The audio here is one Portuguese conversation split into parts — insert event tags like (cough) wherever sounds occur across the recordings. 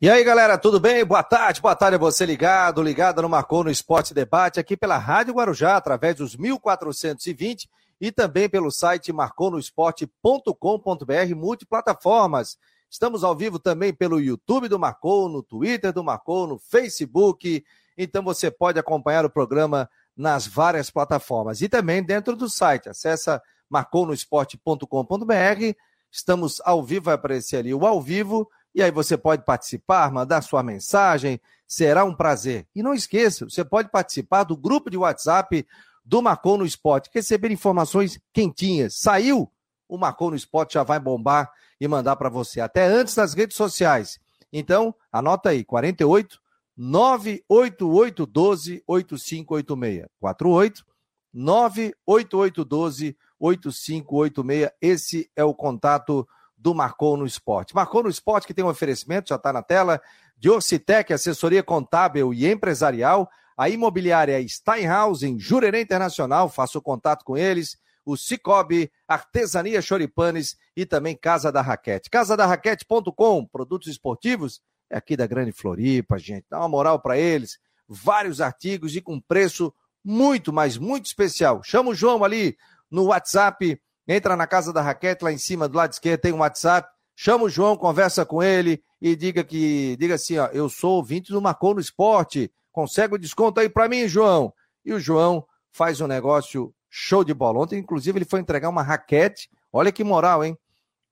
E aí, galera, tudo bem? Boa tarde, boa tarde a você ligado, ligado no Marcou no Esporte Debate, aqui pela Rádio Guarujá, através dos 1420 e também pelo site marconosport.com.br, multiplataformas. Estamos ao vivo também pelo YouTube do Marcou, no Twitter do Marcou, no Facebook. Então você pode acompanhar o programa nas várias plataformas e também dentro do site. Acesse marconosport.com.br. Estamos ao vivo, vai aparecer ali o ao vivo e aí você pode participar, mandar sua mensagem, será um prazer. E não esqueça, você pode participar do grupo de WhatsApp do Marcou no Esporte, receber informações quentinhas. Saiu, o Marcou no Esporte já vai bombar e mandar para você, até antes das redes sociais. Então, anota aí, 48 98812 8586. 48 98812 8586. Esse é o contato do Marcou no Esporte. Marcou no Esporte, que tem um oferecimento, já está na tela, de Orcitec, assessoria contábil e empresarial, a imobiliária Steinhaus, em Jurerê Internacional, faça o contato com eles, o Cicobi, Artesania Choripanes e também Casa da Raquete. Casadarraquete.com, produtos esportivos, é aqui da Grande Floripa, gente, dá uma moral para eles, vários artigos e com preço muito, mas muito especial. Chama o João ali no WhatsApp entra na casa da Raquete, lá em cima, do lado esquerdo, tem um WhatsApp, chama o João, conversa com ele e diga que, diga assim, ó, eu sou ouvinte do Marcou no Esporte, consegue o desconto aí para mim, João? E o João faz um negócio show de bola. Ontem, inclusive, ele foi entregar uma raquete, olha que moral, hein,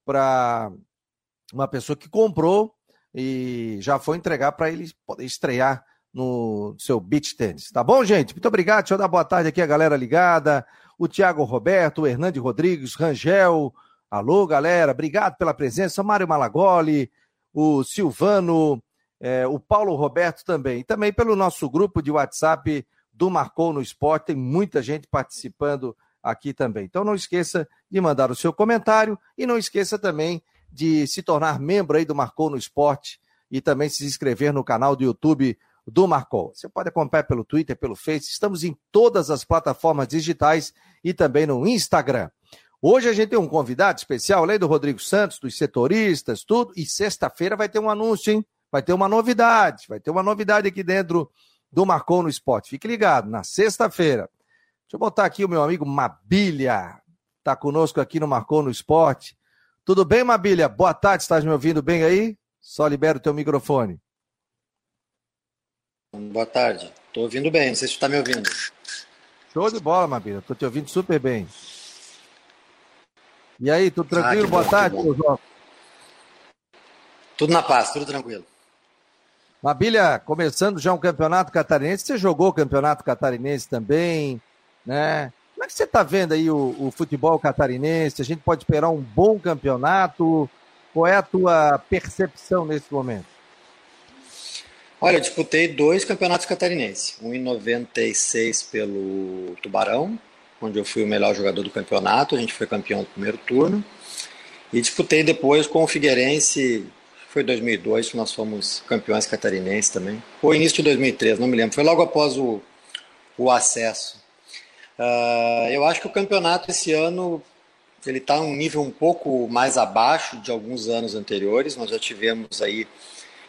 para uma pessoa que comprou e já foi entregar para ele poder estrear no seu beach tênis. Tá bom, gente? Muito obrigado. Deixa eu dar boa tarde aqui a galera ligada o Tiago Roberto, o Hernande Rodrigues, Rangel. Alô, galera, obrigado pela presença. Mário Malagoli, o Silvano, é, o Paulo Roberto também. E também pelo nosso grupo de WhatsApp do Marcou no Esporte, tem muita gente participando aqui também. Então não esqueça de mandar o seu comentário e não esqueça também de se tornar membro aí do Marcou no Esporte e também se inscrever no canal do YouTube do Marcou. Você pode acompanhar pelo Twitter, pelo Face, estamos em todas as plataformas digitais e também no Instagram. Hoje a gente tem um convidado especial, além do Rodrigo Santos, dos setoristas, tudo, e sexta-feira vai ter um anúncio, hein? Vai ter uma novidade, vai ter uma novidade aqui dentro do Marcou no Esporte. Fique ligado, na sexta-feira. Deixa eu botar aqui o meu amigo Mabilha, está conosco aqui no Marcou no Esporte. Tudo bem, Mabilha? Boa tarde, estás me ouvindo bem aí? Só libera o teu microfone. Boa tarde. Estou ouvindo bem, não sei se você está me ouvindo. Show de bola, Mabila. Estou te ouvindo super bem. E aí, tudo tranquilo? Ah, Boa bom, tarde, João. Tudo na paz, tudo tranquilo. Mabilha, começando já um campeonato catarinense, você jogou o campeonato catarinense também, né? Como é que você está vendo aí o, o, futebol catarinense? A gente pode esperar um bom campeonato? Qual é a tua percepção nesse momento? Olha, eu disputei dois campeonatos catarinenses. Um em 96 pelo Tubarão, onde eu fui o melhor jogador do campeonato. A gente foi campeão do primeiro turno. E disputei depois com o Figueirense, foi 2002 que nós fomos campeões catarinenses também. Ou início de 2003, não me lembro. Foi logo após o, o acesso. Uh, eu acho que o campeonato esse ano ele está um nível um pouco mais abaixo de alguns anos anteriores. Nós já tivemos aí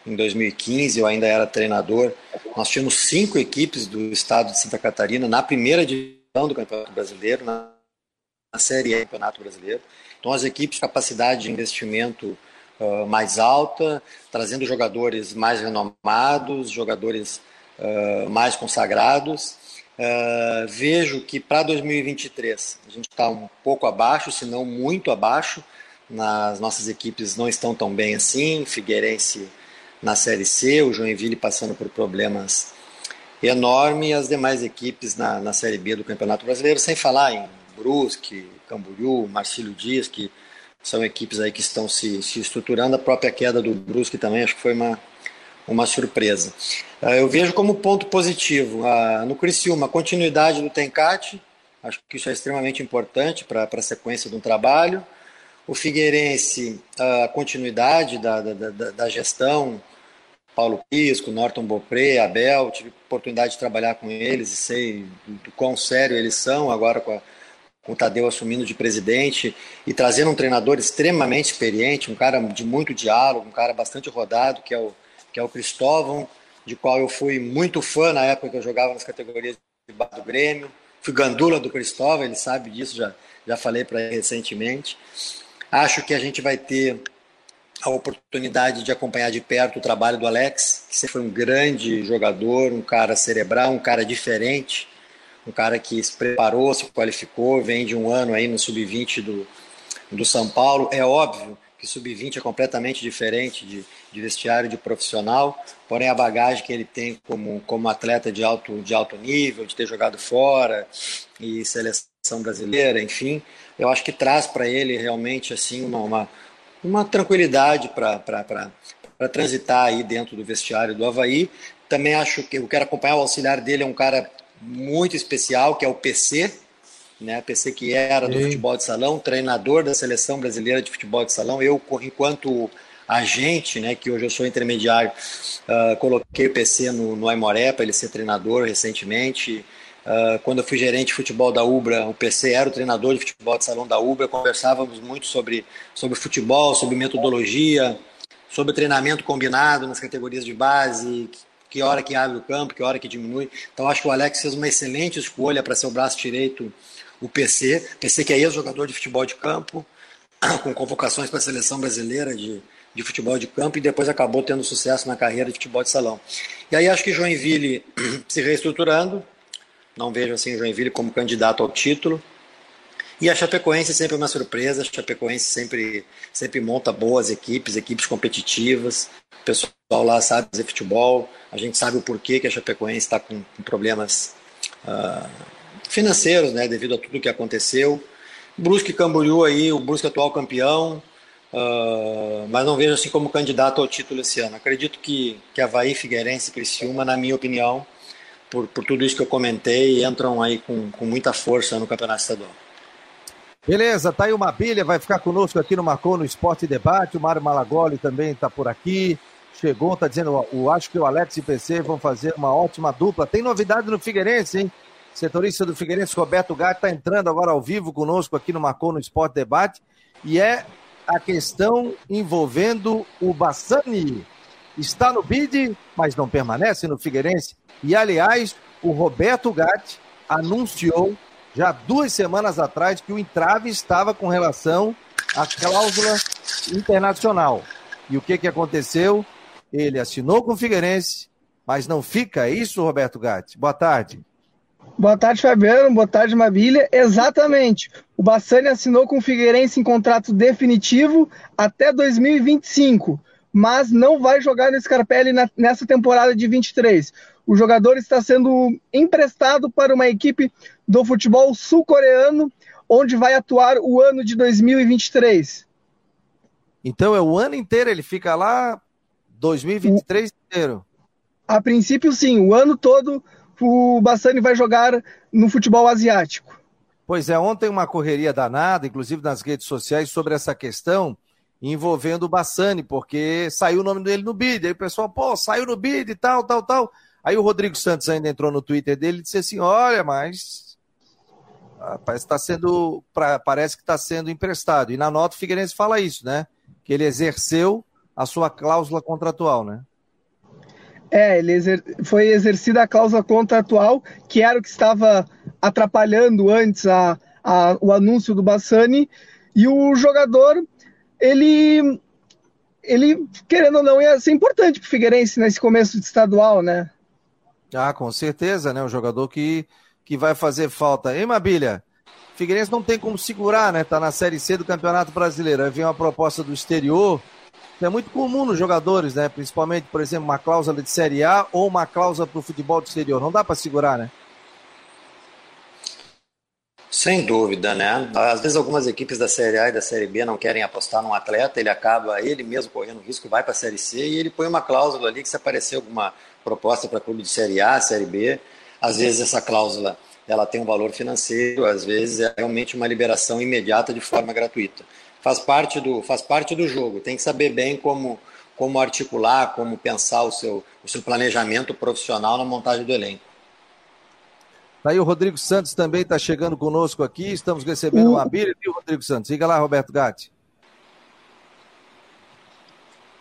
em 2015, eu ainda era treinador. Nós tínhamos cinco equipes do estado de Santa Catarina na primeira divisão do Campeonato Brasileiro, na, Série E do Campeonato Brasileiro. Então, as equipes, capacidade de investimento uh, mais alta, trazendo jogadores mais renomados, jogadores uh, mais consagrados. Uh, vejo que para 2023 a gente está um pouco abaixo, se não muito abaixo. Nas nossas equipes não estão tão bem assim. Figueirense na Série C, o Joinville passando por problemas enormes e as demais equipes na, na Série B do Campeonato Brasileiro, sem falar em Brusque, Camboriú, Marcílio Dias, que são equipes aí que estão se, se estruturando. A própria queda do Brusque também acho que foi uma, uma surpresa. Ah, eu vejo como ponto positivo ah, no Criciúma a continuidade do Tencate, acho que isso é extremamente importante para a sequência de um trabalho. O Figueirense, a continuidade da, da, da, da gestão, Paulo Pisco, Norton Bopré, Abel, tive oportunidade de trabalhar com eles e sei do, quão sério eles são, agora com, a, com o Tadeu assumindo de presidente e trazendo um treinador extremamente experiente, um cara de muito diálogo, um cara bastante rodado, que é o, que é o Cristóvão, de qual eu fui muito fã na época que eu jogava nas categorias de base do Grêmio. Fui gandula do Cristóvão, ele sabe disso, já, já falei para ele recentemente. Acho que a gente vai ter a oportunidade de acompanhar de perto o trabalho do Alex, que sempre foi um grande jogador, um cara cerebral, um cara diferente, um cara que se preparou, se qualificou, vem de um ano aí no sub-20 do, do São Paulo. É óbvio que sub-20 é completamente diferente de, de vestiário de profissional, porém a bagagem que ele tem como, como atleta de alto, de alto nível, de ter jogado fora e seleção brasileira, enfim, eu acho que traz para ele realmente assim uma, uma, uma tranquilidade para transitar aí dentro do vestiário do Havaí. Também acho que eu quero acompanhar o auxiliar dele, é um cara muito especial, que é o PC, né? PC que era do futebol de salão, treinador da seleção brasileira de futebol de salão. Eu, enquanto agente, né, que hoje eu sou intermediário, uh, coloquei o PC no, no Aimoré para ele ser treinador recentemente. Uh, quando eu fui gerente de futebol da Ubra, o PC era o treinador de futebol de salão da Ubra, conversávamos muito sobre, sobre futebol, sobre metodologia, sobre treinamento combinado nas categorias de base, que hora que abre o campo, que hora que diminui. Então acho que o Alex fez uma excelente escolha para ser o braço direito, o PC. PC que é ex-jogador de futebol de campo, (coughs) com convocações para a seleção brasileira de, de futebol de campo e depois acabou tendo sucesso na carreira de futebol de salão. E aí acho que Joinville (coughs) se reestruturando, não vejo assim Joinville como candidato ao título. E a Chapecoense sempre é uma surpresa, a Chapecoense sempre, sempre monta boas equipes, equipes competitivas, o pessoal lá sabe fazer futebol, a gente sabe o porquê que a Chapecoense está com, com, problemas uh, financeiros, né, devido a tudo que aconteceu. Brusque Camboriú aí, o Brusque atual campeão, uh, mas não vejo assim como candidato ao título esse ano. Acredito que, que Havaí, Figueirense e Criciúma, na minha opinião, por, por tudo isso que eu comentei, entram aí com, com muita força no Campeonato Estadual. Beleza, tá aí uma bilha, vai ficar conosco aqui no Marcou no Esporte Debate. O Mário Malagoli também está por aqui. Chegou, tá dizendo, eu acho que o Alex e o PC vão fazer uma ótima dupla. Tem novidade no Figueirense, hein? Setorista do Figueirense, Roberto Gato, está entrando agora ao vivo conosco aqui no Marcou no Esporte Debate. E é a questão envolvendo o Bassani. Está no bid, mas não permanece no Figueirense. E, aliás, o Roberto Gatti anunciou já duas semanas atrás que o entrave estava com relação à cláusula internacional. E o que, que aconteceu? Ele assinou com o Figueirense, mas não fica, é isso, Roberto Gatti? Boa tarde. Boa tarde, Fabiano. Boa tarde, Mabilha. Exatamente. O Bassani assinou com o Figueirense em contrato definitivo até 2025, mas não vai jogar no Scarpelli nessa temporada de 23. O jogador está sendo emprestado para uma equipe do futebol sul-coreano, onde vai atuar o ano de 2023. Então é o ano inteiro, ele fica lá 2023 o... inteiro. A princípio, sim. O ano todo o Bassani vai jogar no futebol asiático. Pois é, ontem uma correria danada, inclusive nas redes sociais, sobre essa questão envolvendo o Bassani, porque saiu o nome dele no bid. Aí o pessoal, pô, saiu no bid e tal, tal, tal. Aí o Rodrigo Santos ainda entrou no Twitter dele e disse assim: olha, mas ah, parece que está sendo, parece que está sendo emprestado. E na nota o Figueirense fala isso, né? Que ele exerceu a sua cláusula contratual, né? É, ele exer... foi exercida a cláusula contratual, que era o que estava atrapalhando antes a, a, o anúncio do Bassani, e o jogador, ele, ele, querendo ou não, ia ser importante para o Figueirense nesse começo de estadual, né? Ah, com certeza, né? Um jogador que que vai fazer falta. Hein, Mabilha? Figueirense não tem como segurar, né? Tá na Série C do Campeonato Brasileiro. Aí vem uma proposta do exterior. É muito comum nos jogadores, né? Principalmente, por exemplo, uma cláusula de Série A ou uma cláusula para o futebol do exterior. Não dá para segurar, né? Sem dúvida, né? Às vezes algumas equipes da Série A e da Série B não querem apostar num atleta, ele acaba ele mesmo correndo risco, vai para a Série C e ele põe uma cláusula ali que se aparecer alguma proposta para clube de Série A, Série B, às vezes essa cláusula ela tem um valor financeiro, às vezes é realmente uma liberação imediata de forma gratuita. Faz parte do, faz parte do jogo, tem que saber bem como, como articular, como pensar o seu, o seu planejamento profissional na montagem do elenco. Tá aí o Rodrigo Santos também está chegando conosco aqui, estamos recebendo uma bilha, viu, Rodrigo Santos? Siga lá, Roberto Gatti.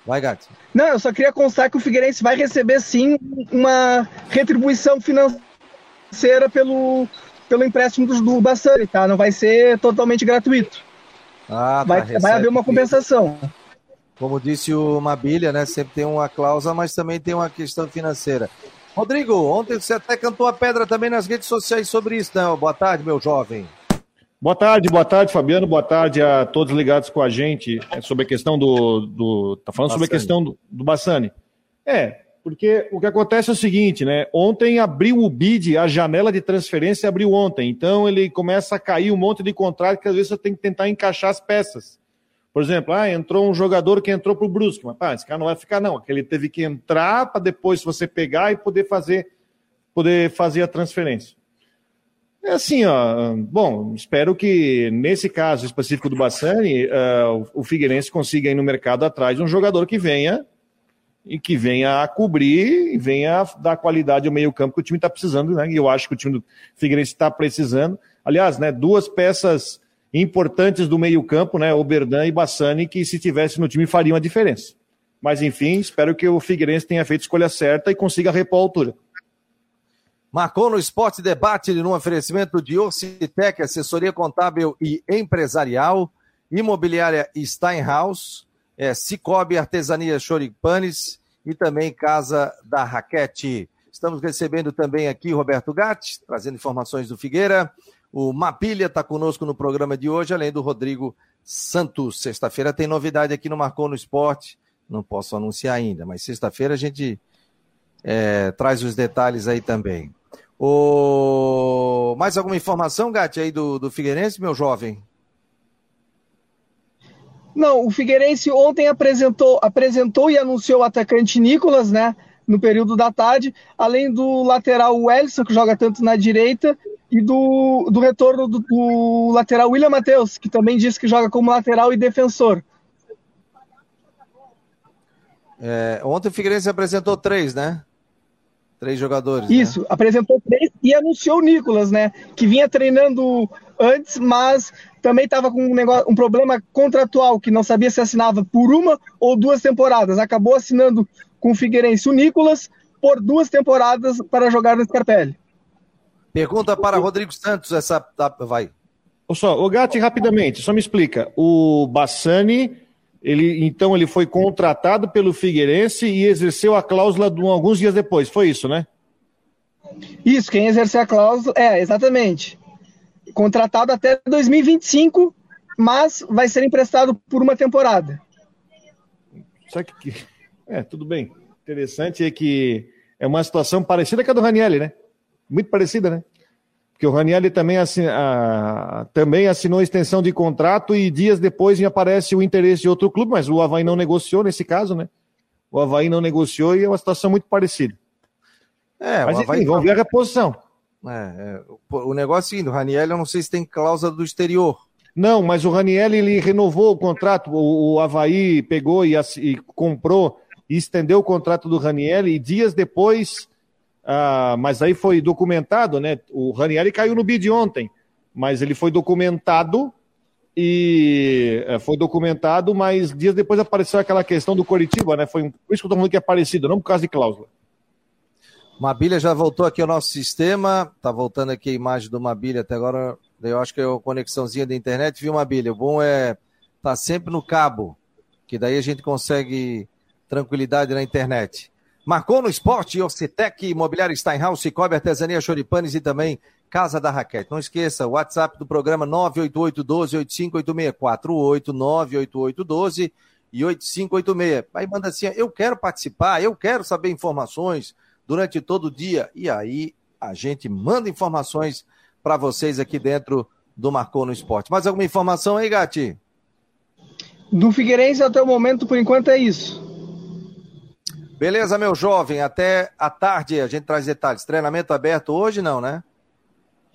Vai, Gato. Não, eu só queria constar que o Figueirense vai receber sim uma retribuição financeira pelo, pelo empréstimo do, do Bassani, tá? Não vai ser totalmente gratuito. Ah, tá, vai, vai haver uma compensação. Como disse o Mabilha, né? Sempre tem uma cláusula, mas também tem uma questão financeira. Rodrigo, ontem você até cantou a pedra também nas redes sociais sobre isso, né? Boa tarde, meu jovem. Boa tarde, boa tarde, Fabiano. Boa tarde a todos ligados com a gente é sobre a questão do. do tá falando Bassani. sobre a questão do, do Bassani. É, porque o que acontece é o seguinte, né? Ontem abriu o bid, a janela de transferência abriu ontem. Então ele começa a cair um monte de contrato que às vezes você tem que tentar encaixar as peças. Por exemplo, ah, entrou um jogador que entrou para o Brusque, mas pá, esse cara não vai ficar, não. Ele teve que entrar para depois você pegar e poder fazer, poder fazer a transferência. É assim, ó. Bom, espero que nesse caso específico do Bassani, uh, o Figueirense consiga ir no mercado atrás de um jogador que venha e que venha a cobrir e venha dar qualidade ao meio-campo que o time está precisando, né? E eu acho que o time do Figueirense está precisando. Aliás, né, duas peças importantes do meio-campo, né? Oberdan e Bassani, que se tivesse no time fariam a diferença. Mas enfim, espero que o Figueirense tenha feito a escolha certa e consiga repor a altura. Marcou no Esporte Debate no oferecimento de Orcitec, assessoria contábil e empresarial, imobiliária Steinhaus, é, Cicobi Artesania Choripanes e também Casa da Raquete. Estamos recebendo também aqui Roberto Gatti, trazendo informações do Figueira. O Mapilha está conosco no programa de hoje, além do Rodrigo Santos. Sexta-feira tem novidade aqui no Marcou no Esporte. Não posso anunciar ainda, mas sexta-feira a gente é, traz os detalhes aí também. O... Mais alguma informação, Gatti, aí do, do Figueirense, meu jovem? Não, o Figueirense ontem apresentou, apresentou e anunciou o atacante Nicolas, né? No período da tarde, além do lateral Wellison, que joga tanto na direita, e do, do retorno do, do lateral William Matheus, que também disse que joga como lateral e defensor. É, ontem o Figueirense apresentou três, né? Três jogadores. Né? Isso, né? apresentou três e anunciou o Nicolas, né? Que vinha treinando antes, mas também estava com um, negócio, um problema contratual, que não sabia se assinava por uma ou duas temporadas. Acabou assinando com o Figueirense o Nicolas por duas temporadas para jogar no Scarpelli. Pergunta para Rodrigo Santos, essa. Tá, vai. Só, o Gatti, rapidamente, só me explica. O Bassani ele, então ele foi contratado pelo Figueirense e exerceu a cláusula de, alguns dias depois. Foi isso, né? Isso, quem exerceu a cláusula, é, exatamente. Contratado até 2025, mas vai ser emprestado por uma temporada. Só que, é, tudo bem. Interessante é que é uma situação parecida com a do Ranielli, né? Muito parecida, né? Porque o Ranielli também, assin, a, também assinou extensão de contrato e dias depois aparece o interesse de outro clube, mas o Havaí não negociou nesse caso, né? O Havaí não negociou e é uma situação muito parecida. É, mas enfim, vamos ver a reposição. É, é, o negócio é o seguinte, o Ranielli eu não sei se tem cláusula do exterior. Não, mas o Ranielli ele renovou o contrato, o, o Havaí pegou e, e comprou e estendeu o contrato do Ranielli e dias depois ah, mas aí foi documentado, né? O Ranieri caiu no bid ontem, mas ele foi documentado e é, foi documentado, mas dias depois apareceu aquela questão do Coritiba, né? Foi um, por isso que eu tô falando que é parecido, não por causa de cláusula. Mabilha já voltou aqui ao nosso sistema, tá voltando aqui a imagem do Mabilha até agora. Eu acho que é a conexãozinha da internet, viu, Mabilha? O bom é tá sempre no cabo, que daí a gente consegue tranquilidade na internet. Marcou no esporte, Ocitec, Imobiliário Steinhaus, Cicobi, Artesania Choripanes e também Casa da Raquete. Não esqueça, o WhatsApp do programa 988-12-8586, 48-988-12 e 8586. Aí manda assim, eu quero participar, eu quero saber informações durante todo o dia. E aí a gente manda informações para vocês aqui dentro do Marcou no Esporte. Mais alguma informação aí, Gati? Do Figueirense até o momento, por enquanto, é isso. Beleza, meu jovem. Até a tarde a gente traz detalhes. Treinamento aberto hoje, não, né?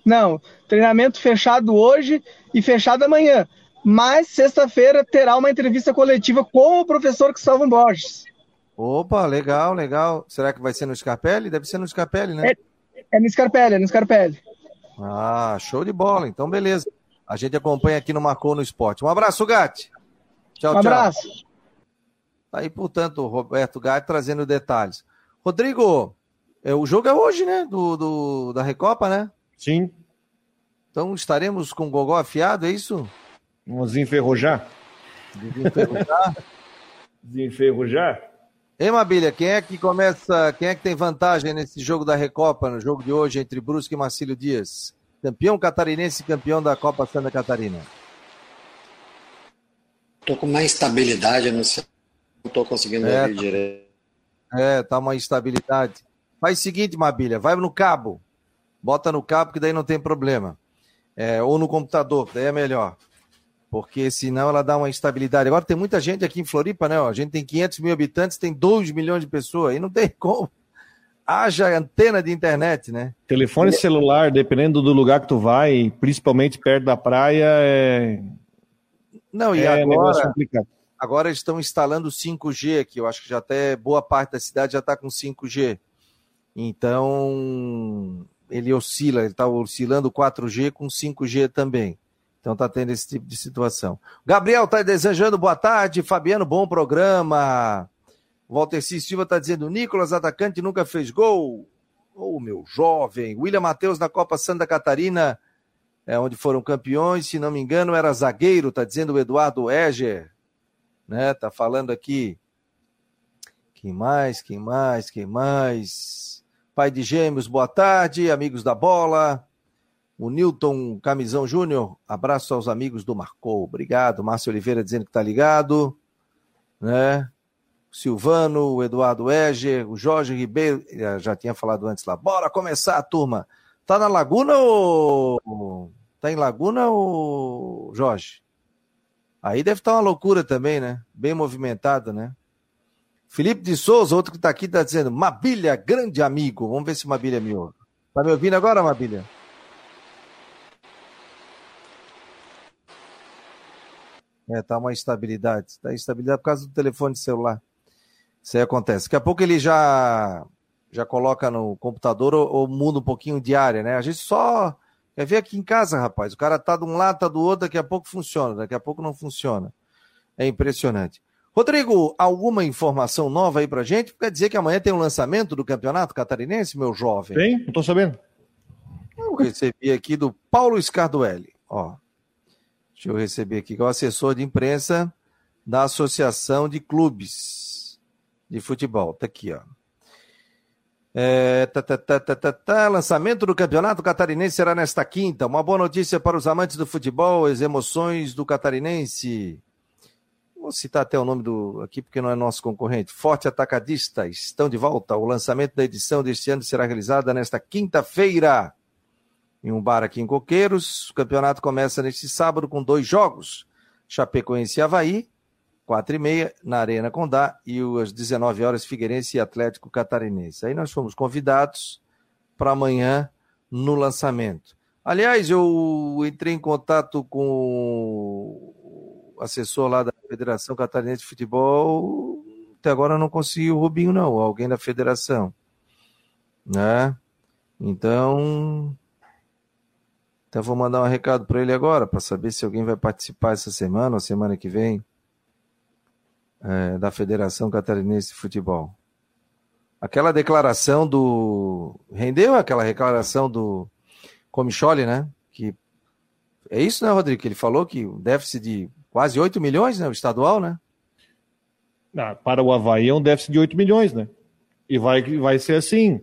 Não. Treinamento fechado hoje e fechado amanhã. Mas sexta-feira terá uma entrevista coletiva com o professor Cristóvão Borges. Opa, legal, legal. Será que vai ser no Scarpelli? Deve ser no Scarpelli, né? É, é no Scarpelli, é no Scarpelli. Ah, show de bola. Então, beleza. A gente acompanha aqui no Marcou no Esporte. Um abraço, Gatti. Tchau, um tchau. Um abraço. Tá aí, portanto, o Roberto Gai trazendo detalhes. Rodrigo, é, o jogo é hoje, né? Do, do, da Recopa, né? Sim. Então estaremos com o Gogó afiado, é isso? Vamos enferrujar? Desenferrujar? (laughs) Desenferrujar? Ei, Mabilha, quem é que começa, quem é que tem vantagem nesse jogo da Recopa, no jogo de hoje, entre Brusque e Marcílio Dias? Campeão catarinense e campeão da Copa Santa Catarina. Tô com mais estabilidade, não sei. Não tô conseguindo é, ouvir tá... direito. É, tá uma instabilidade. Faz o seguinte, Mabilha, vai no cabo. Bota no cabo, que daí não tem problema. É, ou no computador, daí é melhor. Porque senão ela dá uma instabilidade. Agora tem muita gente aqui em Floripa, né? Ó, a gente tem 500 mil habitantes, tem 2 milhões de pessoas. Aí não tem como. Haja antena de internet, né? Telefone e... celular, dependendo do lugar que tu vai, principalmente perto da praia, é. Não, e é agora, agora estão instalando 5G aqui. Eu acho que já até boa parte da cidade já está com 5G. Então, ele oscila, ele está oscilando 4G com 5G também. Então está tendo esse tipo de situação. Gabriel está desejando boa tarde, Fabiano, bom programa. Walter C. Silva está dizendo: Nicolas, atacante, nunca fez gol. Ô, oh, meu jovem. William Matheus na Copa Santa Catarina, é, onde foram campeões, se não me engano, era zagueiro, está dizendo o Eduardo Eger. Né? Tá falando aqui. Quem mais? Quem mais? Quem mais? Pai de Gêmeos, boa tarde, amigos da bola. O Newton Camisão Júnior, abraço aos amigos do Marcou. Obrigado. Márcio Oliveira dizendo que está ligado. Né? Silvano, o Eduardo Eger, o Jorge Ribeiro, já tinha falado antes lá. Bora começar turma. Tá na Laguna ou. Tá em Laguna ou. Jorge? Aí deve estar uma loucura também, né? Bem movimentado, né? Felipe de Souza, outro que está aqui, está dizendo: Mabilha, grande amigo. Vamos ver se Mabilha me ouve. Está me ouvindo agora, Mabilha? É, tá uma instabilidade. Tá instabilidade por causa do telefone celular. Isso aí acontece. Daqui a pouco ele já já coloca no computador ou, ou muda um pouquinho de área, né? A gente só quer ver aqui em casa, rapaz. O cara tá de um lado, tá do outro, daqui a pouco funciona, daqui a pouco não funciona. É impressionante. Rodrigo, alguma informação nova aí pra gente? Quer dizer que amanhã tem um lançamento do Campeonato Catarinense, meu jovem? Tem? Não tô sabendo. Eu recebi aqui do Paulo Scarduelli, ó. Deixa eu receber aqui, que é o assessor de imprensa da Associação de Clubes de Futebol. Tá aqui, ó. É, tá, tá, tá, tá, tá, tá. Lançamento do Campeonato Catarinense será nesta quinta. Uma boa notícia para os amantes do futebol, as emoções do Catarinense. Vou citar até o nome do aqui, porque não é nosso concorrente. Forte Atacadista estão de volta. O lançamento da edição deste ano será realizada nesta quinta-feira, em um bar aqui em Coqueiros. O campeonato começa neste sábado com dois jogos: Chapecoense e Havaí, quatro e meia, na Arena Condá, e às 19 horas, Figueirense e Atlético Catarinense. Aí nós fomos convidados para amanhã no lançamento. Aliás, eu entrei em contato com assessor lá da Federação Catarinense de Futebol, até agora não conseguiu o Rubinho, não, alguém da federação. Né? Então, então vou mandar um recado para ele agora, para saber se alguém vai participar essa semana ou semana que vem é, da Federação Catarinense de Futebol. Aquela declaração do. Rendeu aquela declaração do Comicholi, né? Que é isso, né, Rodrigo? Ele falou que o déficit de quase 8 milhões, né? O estadual, né? Ah, para o Havaí é um déficit de 8 milhões, né? E vai, vai ser assim.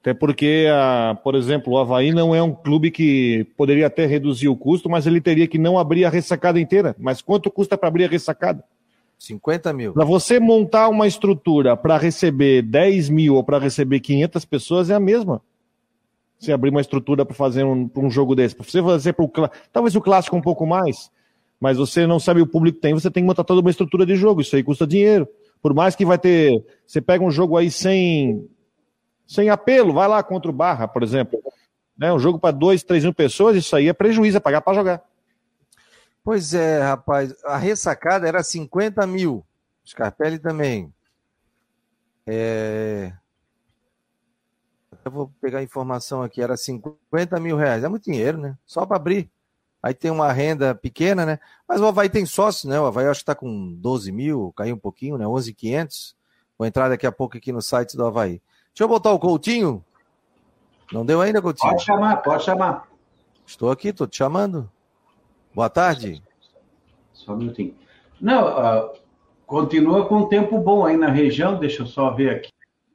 Até porque, ah, por exemplo, o Havaí não é um clube que poderia até reduzir o custo, mas ele teria que não abrir a ressacada inteira. Mas quanto custa para abrir a ressacada? 50 mil. Para você montar uma estrutura para receber 10 mil ou para receber 500 pessoas é a mesma. Você abrir uma estrutura para fazer um, um jogo desse. Para você fazer talvez o clássico um pouco mais, mas você não sabe o público que tem, você tem que montar toda uma estrutura de jogo, isso aí custa dinheiro. Por mais que vai ter, você pega um jogo aí sem, sem apelo, vai lá contra o Barra, por exemplo, né? um jogo para dois, três mil pessoas, isso aí é prejuízo, é pagar para jogar. Pois é, rapaz, a ressacada era 50 mil, Scarpelli também. É... Eu vou pegar a informação aqui, era 50 mil reais, é muito dinheiro, né? Só para abrir Aí tem uma renda pequena, né? Mas o Havaí tem sócio, né? O Havaí acho que está com 12 mil, caiu um pouquinho, né? 11,500. Vou entrar daqui a pouco aqui no site do Havaí. Deixa eu botar o Coutinho. Não deu ainda, Coutinho? Pode chamar, pode chamar. Estou aqui, estou te chamando. Boa tarde. Só um minutinho. Não, uh, continua com tempo bom aí na região. Deixa eu só ver aqui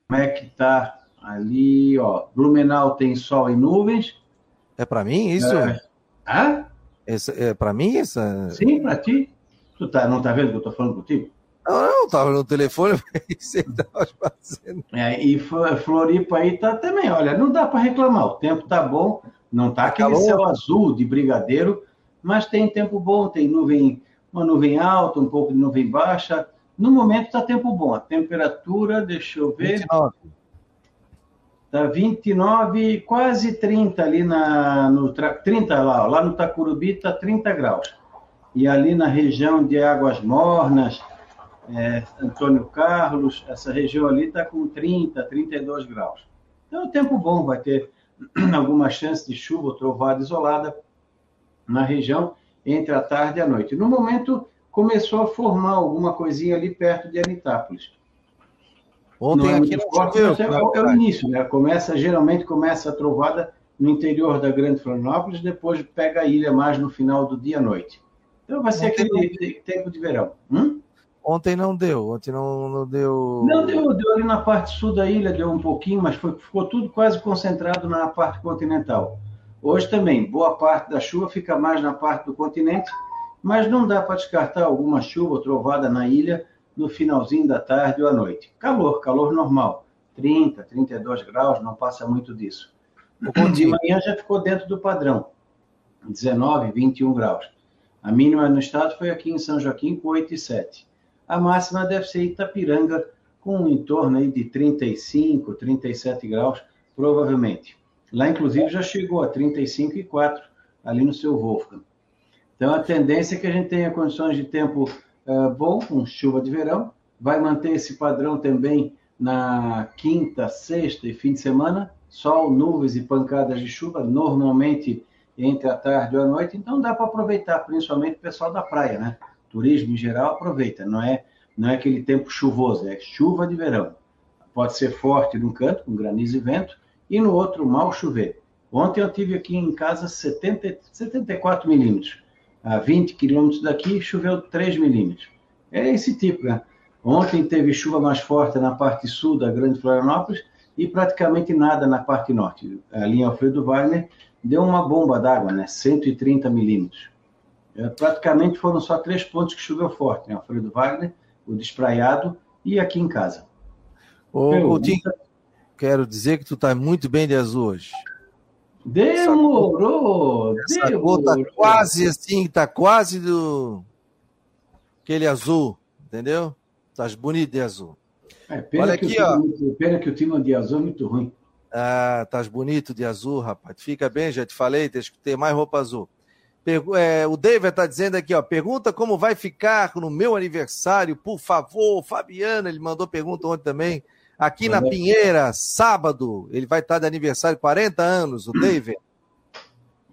como é que tá ali, ó. Blumenau tem sol e nuvens. É para mim isso? É. Hã? Essa, é para mim essa? Sim, para ti. Tu tá, não tá vendo que eu tô falando contigo? Não, não, tava no telefone, (laughs) você tava fazendo. É, e Floripa aí tá também, olha, não dá para reclamar, o tempo tá bom, não tá, tá aquele calor. céu azul de brigadeiro, mas tem tempo bom, tem nuvem, uma nuvem alta, um pouco de nuvem baixa. No momento tá tempo bom, a temperatura, deixa eu ver. 29. Tá 29, quase 30 ali na no 30 lá, lá no Tacurubi tá 30 graus. E ali na região de Águas Mornas, é, Antônio Carlos, essa região ali está com 30, 32 graus. Então, tempo bom, vai ter (clears throat) alguma chance de chuva ou trovada isolada na região entre a tarde e a noite. No momento, começou a formar alguma coisinha ali perto de Anitápolis. Ontem não é aqui não forte, choveu, é, é, é, o início, né? Começa, geralmente começa a trovada no interior da Grande Florianópolis, depois pega a ilha mais no final do dia à noite. Então vai ser Ontem aquele não... tempo de verão. Hum? Ontem não deu, ontem não, não deu. Não deu, deu ali na parte sul da ilha, deu um pouquinho, mas foi, ficou tudo quase concentrado na parte continental. Hoje também, boa parte da chuva fica mais na parte do continente, mas não dá para descartar alguma chuva ou trovada na ilha no finalzinho da tarde ou à noite. Calor, calor normal, 30, 32 graus, não passa muito disso. (clears throat) De manhã já ficou dentro do padrão, 19, 21 graus. A mínima no estado foi aqui em São Joaquim com 8 e 7 a máxima deve ser Itapiranga, com em torno aí de 35, 37 graus, provavelmente. Lá, inclusive, já chegou a 35,4 ali no seu Wolfgang. Então, a tendência é que a gente tenha condições de tempo uh, bom, com chuva de verão, vai manter esse padrão também na quinta, sexta e fim de semana, sol, nuvens e pancadas de chuva, normalmente entre a tarde e a noite, então dá para aproveitar, principalmente o pessoal da praia, né? turismo em geral aproveita, não é, não é aquele tempo chuvoso, é chuva de verão. Pode ser forte num canto, com granizo e vento, e no outro mal chover. Ontem eu tive aqui em casa 70, 74 milímetros. A 20 quilômetros daqui choveu 3 milímetros. É esse tipo, né? Ontem teve chuva mais forte na parte sul da Grande Florianópolis e praticamente nada na parte norte. A linha Alfredo Wagner deu uma bomba d'água, né? 130 milímetros. É, praticamente foram só três pontos que choveu forte, né? Alfredo Wagner, o Despraiado e aqui em casa. Ô, Meu, Coutinho, muita... quero dizer que tu tá muito bem de azul hoje. Demorou! Essa demorou. cor tá quase assim, tá quase do... Aquele azul, entendeu? Tá bonito de azul. É, pena, Olha aqui, ó. Pena que o time de azul é muito ruim. Ah, tá bonito de azul, rapaz. Fica bem, já te falei, tem que ter mais roupa azul. É, o David está dizendo aqui, ó, pergunta como vai ficar no meu aniversário, por favor, Fabiana, ele mandou pergunta ontem também, aqui na Pinheira, sábado, ele vai estar de aniversário, 40 anos, o David.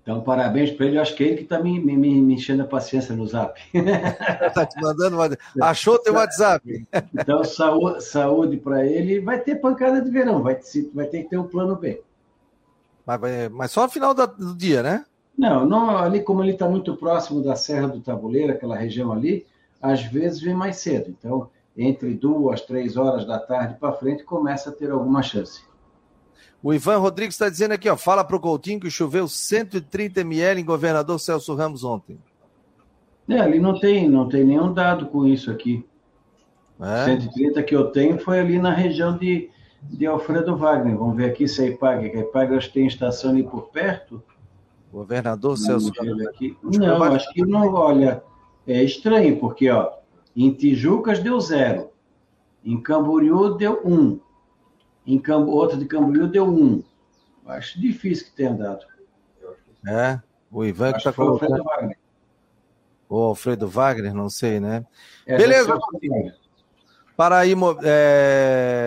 Então, parabéns para ele, eu acho que é ele que está me, me, me, enchendo a paciência no zap. Está (laughs) te mandando uma... Achou teu WhatsApp. Então, saúde, saúde para ele, vai ter pancada de verão, vai, vai ter que ter um plano B. Mas, mas só no final do dia, né? Não, não ali como ele está muito próximo da Serra do Tabuleiro, aquela região ali, às vezes vem mais cedo. Então, entre duas, três horas da tarde para frente, começa a ter alguma chance. O Ivan Rodrigues está dizendo aqui, ó, fala para o Coutinho que choveu 130 ml em Governador Celso Ramos ontem. É, ali não tem, não tem nenhum dado com isso aqui. É? 130 que eu tenho foi ali na região de, de Alfredo Wagner. Vamos ver aqui se a IPAG, que a IPAG acho que tem estação ali por perto. Governador Celso aqui. Não, acho que não, olha, é estranho, porque ó, em Tijucas deu zero, em Camboriú deu um, em Cambo, outro de Camboriú deu um. Acho difícil que tenha dado. É, o Ivan que está colocando. Alfredo Wagner. O Alfredo Wagner, não sei, né? É, Beleza. Para aí, é...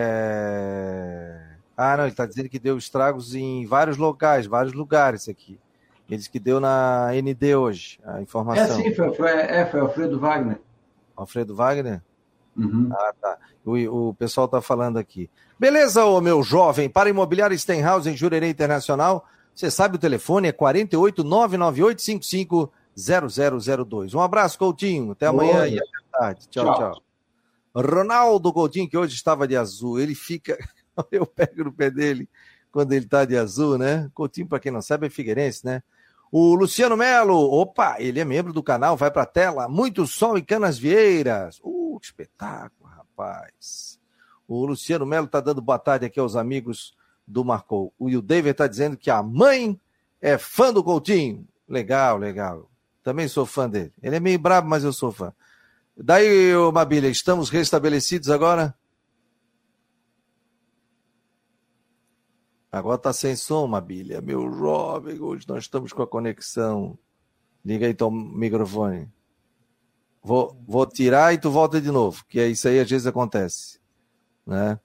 ah, não, ele está dizendo que deu estragos em vários locais, vários lugares aqui Eles que deu na ND hoje, a informação. É sim, foi, foi, é, foi Alfredo Wagner. Alfredo Wagner? Uhum. Ah, tá. O, o pessoal tá falando aqui. Beleza, ô meu jovem, para imobiliário Stenhouse em Jurerê Internacional, você sabe o telefone, é 48 998 0002. Um abraço, Coutinho. Até amanhã e até tarde. Tchau, tchau, tchau. Ronaldo Coutinho, que hoje estava de azul, ele fica. (laughs) Eu pego no pé dele quando ele está de azul, né? Coutinho, para quem não sabe, é Figueirense, né? O Luciano Melo, opa, ele é membro do canal, vai para a tela. Muito sol em Canas Vieiras. Uh, que espetáculo, rapaz. O Luciano Melo está dando boa tarde aqui aos amigos do Marcou. O David está dizendo que a mãe é fã do Coutinho. Legal, legal. Também sou fã dele. Ele é meio brabo, mas eu sou fã. Daí, Mabilha, estamos restabelecidos agora? Agora tá sem som, Mabilha. Meu jovem, hoje nós estamos com a conexão. Liga aí teu microfone. Vou, vou tirar e tu volta de novo, que é isso aí às vezes acontece. Né?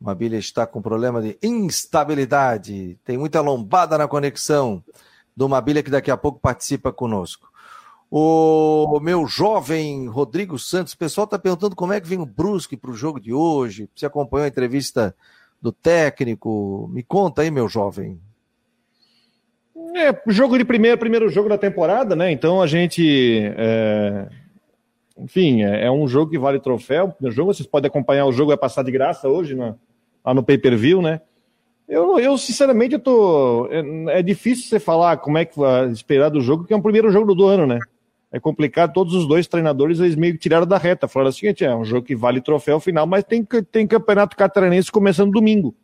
Mabilha está com problema de instabilidade. Tem muita lombada na conexão do Mabilha que daqui a pouco participa conosco. O meu jovem Rodrigo Santos, o pessoal está perguntando como é que vem o Brusque para o jogo de hoje. Você acompanhou a entrevista do técnico? Me conta aí, meu jovem. É, jogo de primeiro, primeiro jogo da temporada, né? Então a gente. É... Enfim, é, é, um jogo que vale troféu. No jogo, vocês podem acompanhar o jogo, vai passar de graça hoje na, lá no pay-per-view, né? Eu, eu, sinceramente, eu tô. É, é, difícil você falar como é que vai esperar do jogo, porque é o primeiro jogo do ano, né? É complicado. Todos os dois treinadores eles meio que tiraram da reta. Falaram o seguinte: é um jogo que vale troféu final, mas tem, tem campeonato catarinense começando domingo.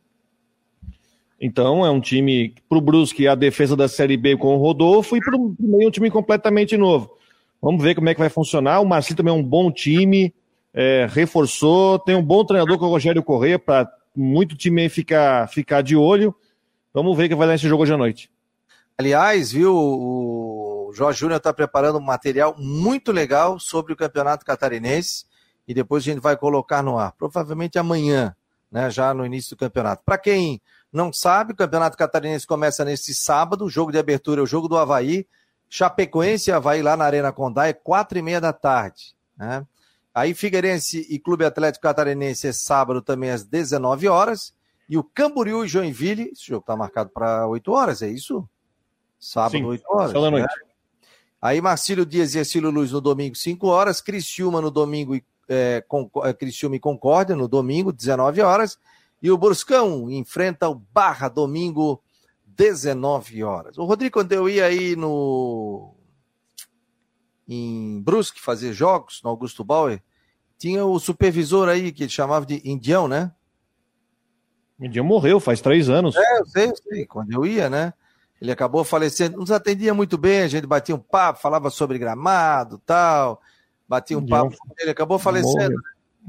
Então é um time para o Brusque a defesa da Série B com o Rodolfo e para meio um time completamente novo. Vamos ver como é que vai funcionar. O Marcinho também é um bom time, é, reforçou, tem um bom treinador com o Rogério Corrêa para muito time ficar, ficar de olho. Vamos ver o que vai dar esse jogo hoje à noite. Aliás, viu, o Jorge Júnior está preparando um material muito legal sobre o campeonato catarinense e depois a gente vai colocar no ar, provavelmente amanhã, né, já no início do campeonato. Para quem não sabe, o campeonato catarinense começa neste sábado, o jogo de abertura é o jogo do Havaí, Chapecoense e Havaí lá na Arena Condá é quatro e meia da tarde, né? Aí Figueirense e Clube Atlético Catarinense é sábado também às 19 horas. E o Camboriú e Joinville, esse jogo está marcado para 8 horas, é isso? Sábado, Sim, 8 horas. Né? Noite. Aí Marcílio Dias e Ercílio Luz no domingo, 5 horas. Criciúma no domingo, é, com, é, Criciúma e Concórdia no domingo, 19 horas. E o Bruscão enfrenta o Barra domingo, 19 horas. O Rodrigo, quando eu ia aí no. em Brusque fazer jogos, no Augusto Bauer, tinha o supervisor aí que ele chamava de Indião, né? Indião morreu faz três anos. É, eu sei, eu sei. Quando eu ia, né? Ele acabou falecendo, nos atendia muito bem, a gente batia um papo, falava sobre gramado tal, batia um papo com ele, acabou falecendo. Morreu.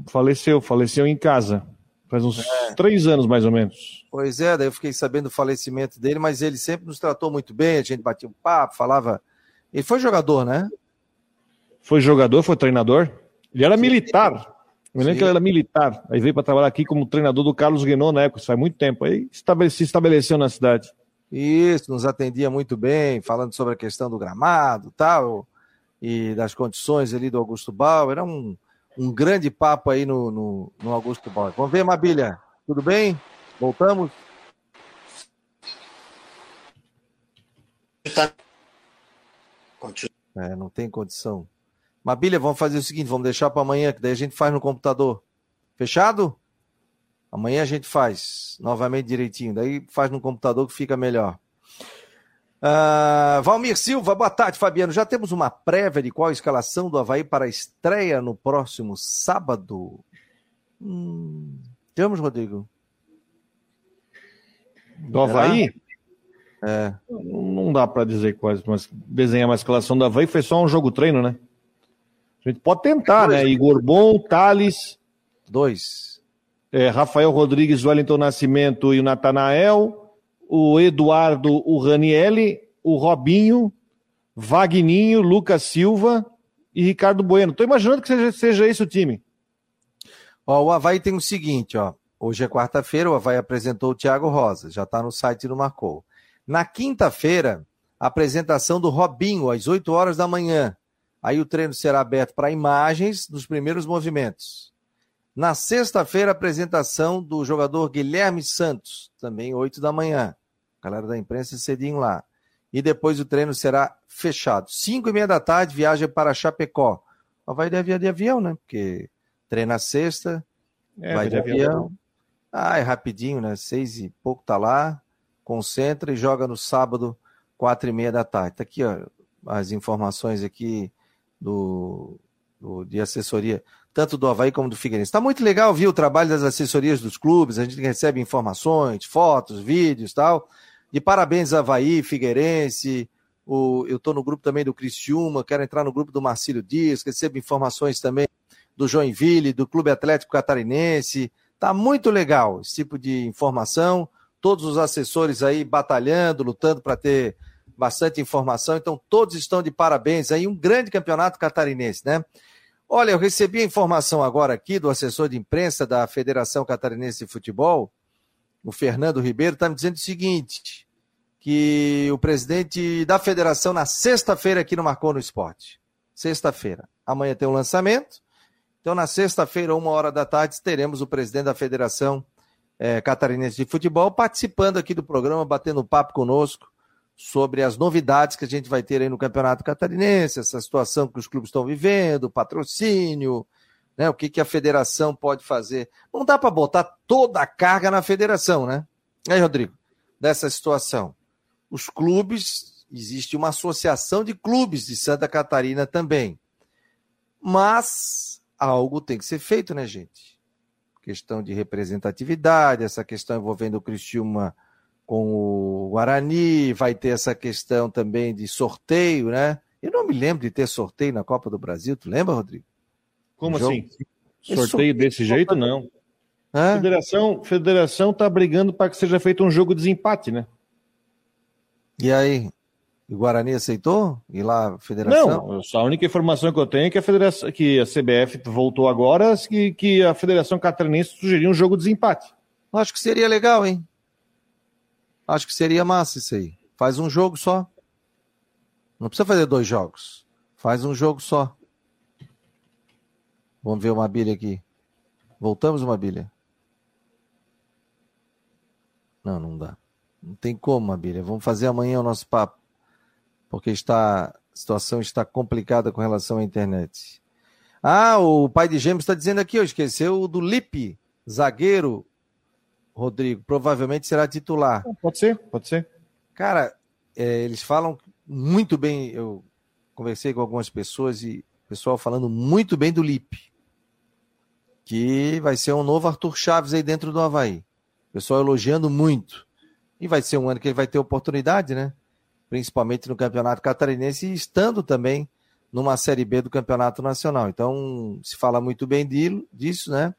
Faleceu, faleceu em casa. Faz uns é. três anos, mais ou menos. Pois é, daí eu fiquei sabendo do falecimento dele, mas ele sempre nos tratou muito bem, a gente batia um papo, falava. Ele foi jogador, né? Foi jogador, foi treinador. Ele era Sim. militar. Eu me lembro Sim. que ele era militar. Aí veio para trabalhar aqui como treinador do Carlos Guenon na época, isso faz muito tempo. Aí se estabeleceu na cidade. Isso, nos atendia muito bem, falando sobre a questão do gramado tal, e das condições ali do Augusto Bauer. Era um, um grande papo aí no, no, no Augusto Bauer. Vamos ver, Mabilha, tudo bem? Voltamos? É, não tem condição. Mabilha, vamos fazer o seguinte, vamos deixar para amanhã, que daí a gente faz no computador. Fechado? Amanhã a gente faz novamente direitinho, daí faz no computador que fica melhor. Uh, Valmir Silva, boa tarde, Fabiano. Já temos uma prévia de qual a escalação do Havaí para a estreia no próximo sábado? Hum, temos, Rodrigo? Do Havaí? É. Não dá para dizer quais, mas desenhar uma escalação do Havaí foi só um jogo treino, né? A gente pode tentar, né? Igor Bom, Thales. Dois é, Rafael Rodrigues, Wellington Nascimento e o Natanael, o Eduardo, o Ranielli, o Robinho, Vagninho, Lucas Silva e Ricardo Bueno. Estou imaginando que seja, seja esse o time. Ó, o Havaí tem o seguinte, ó. Hoje é quarta-feira, o Havaí apresentou o Thiago Rosa, já está no site do Marcou. Na quinta-feira, apresentação do Robinho, às 8 horas da manhã. Aí o treino será aberto para imagens dos primeiros movimentos. Na sexta-feira, apresentação do jogador Guilherme Santos, também 8 da manhã. Galera da imprensa cedinho lá. E depois o treino será fechado. 5 e meia da tarde, viagem para Chapecó. Vai de avião, de avião, né? Porque treina sexta, é, vai de avião. avião. Ah, é rapidinho, né? Seis e pouco tá lá, concentra e joga no sábado, quatro e meia da tarde. Tá aqui, ó, as informações aqui do, do, de assessoria, tanto do Havaí como do Figueirense. Está muito legal ver o trabalho das assessorias dos clubes, a gente recebe informações, fotos, vídeos tal. De parabéns, Havaí, Figueirense. O, eu estou no grupo também do Criciúma, quero entrar no grupo do Marcílio Dias, recebo informações também do Joinville, do Clube Atlético Catarinense. Tá muito legal esse tipo de informação. Todos os assessores aí batalhando, lutando para ter bastante informação. Então, todos estão de parabéns aí. Um grande campeonato catarinense, né? Olha, eu recebi a informação agora aqui do assessor de imprensa da Federação Catarinense de Futebol, o Fernando Ribeiro, está me dizendo o seguinte: que o presidente da federação, na sexta-feira, aqui no Marcou no Esporte. Sexta-feira. Amanhã tem um lançamento. Então, na sexta-feira, uma hora da tarde, teremos o presidente da Federação é, Catarinense de Futebol participando aqui do programa, batendo papo conosco sobre as novidades que a gente vai ter aí no Campeonato Catarinense, essa situação que os clubes estão vivendo, patrocínio, né, o que, que a federação pode fazer. Não dá para botar toda a carga na federação, né? Aí, Rodrigo, dessa situação. Os clubes, existe uma associação de clubes de Santa Catarina também. Mas algo tem que ser feito, né, gente? Questão de representatividade, essa questão envolvendo o Cristiúma com o Guarani, vai ter essa questão também de sorteio, né? Eu não me lembro de ter sorteio na Copa do Brasil, tu lembra, Rodrigo? Como um assim? Sorteio, sorteio desse jeito, não. A federação, federação tá brigando para que seja feito um jogo de desempate, né? E aí? O Guarani aceitou? E lá a federação? Não, a única informação que eu tenho é que a, federação, que a CBF voltou agora que, que a Federação Catarinense sugeriu um jogo de desempate. Acho que seria legal, hein? Acho que seria massa isso aí. Faz um jogo só. Não precisa fazer dois jogos. Faz um jogo só. Vamos ver uma bilha aqui. Voltamos uma bilha. Não, não dá. Não tem como, Mabilha. Vamos fazer amanhã o nosso papo porque está, a situação está complicada com relação à internet. Ah, o pai de gêmeos está dizendo aqui, eu esqueceu o do Lipe, zagueiro, Rodrigo, provavelmente será titular. Pode ser, pode ser. Cara, é, eles falam muito bem, eu conversei com algumas pessoas e o pessoal falando muito bem do Lipe, que vai ser um novo Arthur Chaves aí dentro do Havaí. O pessoal elogiando muito. E vai ser um ano que ele vai ter oportunidade, né? principalmente no Campeonato Catarinense e estando também numa Série B do Campeonato Nacional. Então, se fala muito bem disso, né?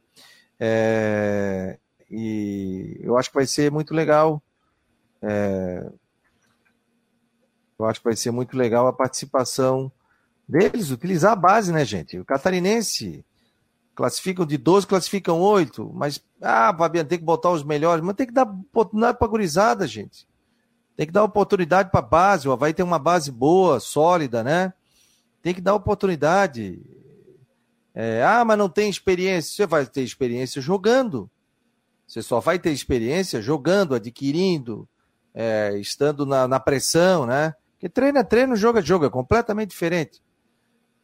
É, e eu acho que vai ser muito legal. É, eu acho que vai ser muito legal a participação deles, utilizar a base, né, gente? O catarinense classificam de 12, classificam 8, mas, ah, Fabiano, tem que botar os melhores, mas tem que dar oportunidade para a gurizada, gente. Tem que dar oportunidade para a base. O Havaí tem uma base boa, sólida, né? Tem que dar oportunidade. É, ah, mas não tem experiência. Você vai ter experiência jogando. Você só vai ter experiência jogando, adquirindo, é, estando na, na, pressão, né? Porque treino é treino, jogo é jogo, é completamente diferente.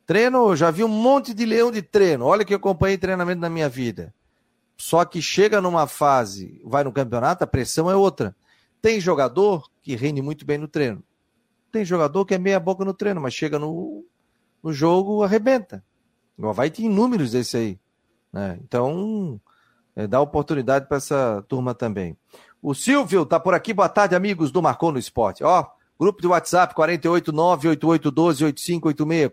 Treino, já vi um monte de leão de treino. Olha que eu acompanhei treinamento na minha vida. Só que chega numa fase, vai no campeonato, a pressão é outra. Tem jogador que rende muito bem no treino. Tem jogador que é meia boca no treino, mas chega no, no jogo, arrebenta. Vai ter inúmeros desse aí. Né? Então, é, dá oportunidade para essa turma também. O Silvio tá por aqui. Boa tarde, amigos do Marcou no Esporte. Ó, grupo de WhatsApp 48988128586.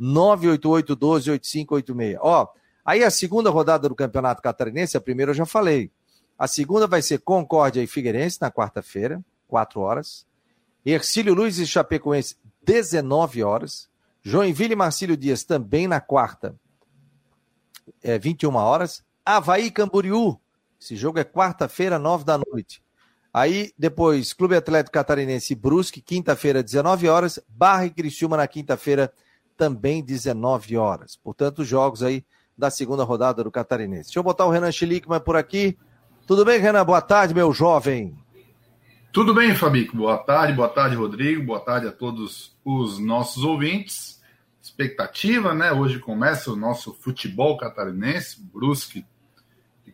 48988128586. Ó, aí a segunda rodada do Campeonato Catarinense, a primeira eu já falei. A segunda vai ser Concórdia e Figueirense, na quarta-feira, 4 horas. Ercílio Luiz e Chapecoense, 19 horas. Joinville e Marcílio Dias, também na quarta, é, 21 horas. Havaí Camboriú, esse jogo é quarta-feira, 9 da noite. Aí, depois, Clube Atlético Catarinense Brusque, quinta-feira, 19 horas. Barra e Criciúma na quinta-feira, também 19 horas. Portanto, jogos aí da segunda rodada do Catarinense. Deixa eu botar o Renan Schlickman por aqui. Tudo bem, Renan? Boa tarde, meu jovem. Tudo bem, Fabico. Boa tarde, boa tarde, Rodrigo. Boa tarde a todos os nossos ouvintes. Expectativa, né? Hoje começa o nosso futebol catarinense, Brusque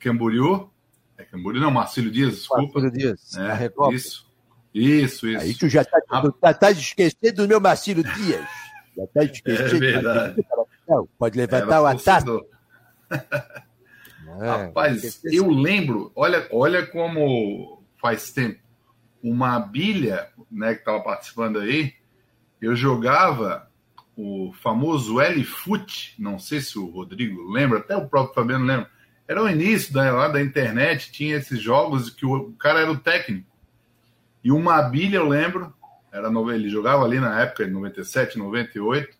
Camboriú. É Camboriú, não, Marcílio Dias, desculpa. Marcílio Dias, é, isso. Isso, isso. Aí tu já está tá, tá esquecendo do meu Marcílio Dias. Já está esquecendo. (laughs) É verdade. Não, pode levantar é, o ataque. É, Rapaz, eu lembro, olha, olha como faz tempo. Uma bilha, né, que estava participando aí, eu jogava o famoso L-Foot, não sei se o Rodrigo lembra, até o próprio Fabiano lembra. Era o início da, lá da internet, tinha esses jogos que o, o cara era o técnico. E uma bilha, eu lembro, era ele jogava ali na época, em 97, 98,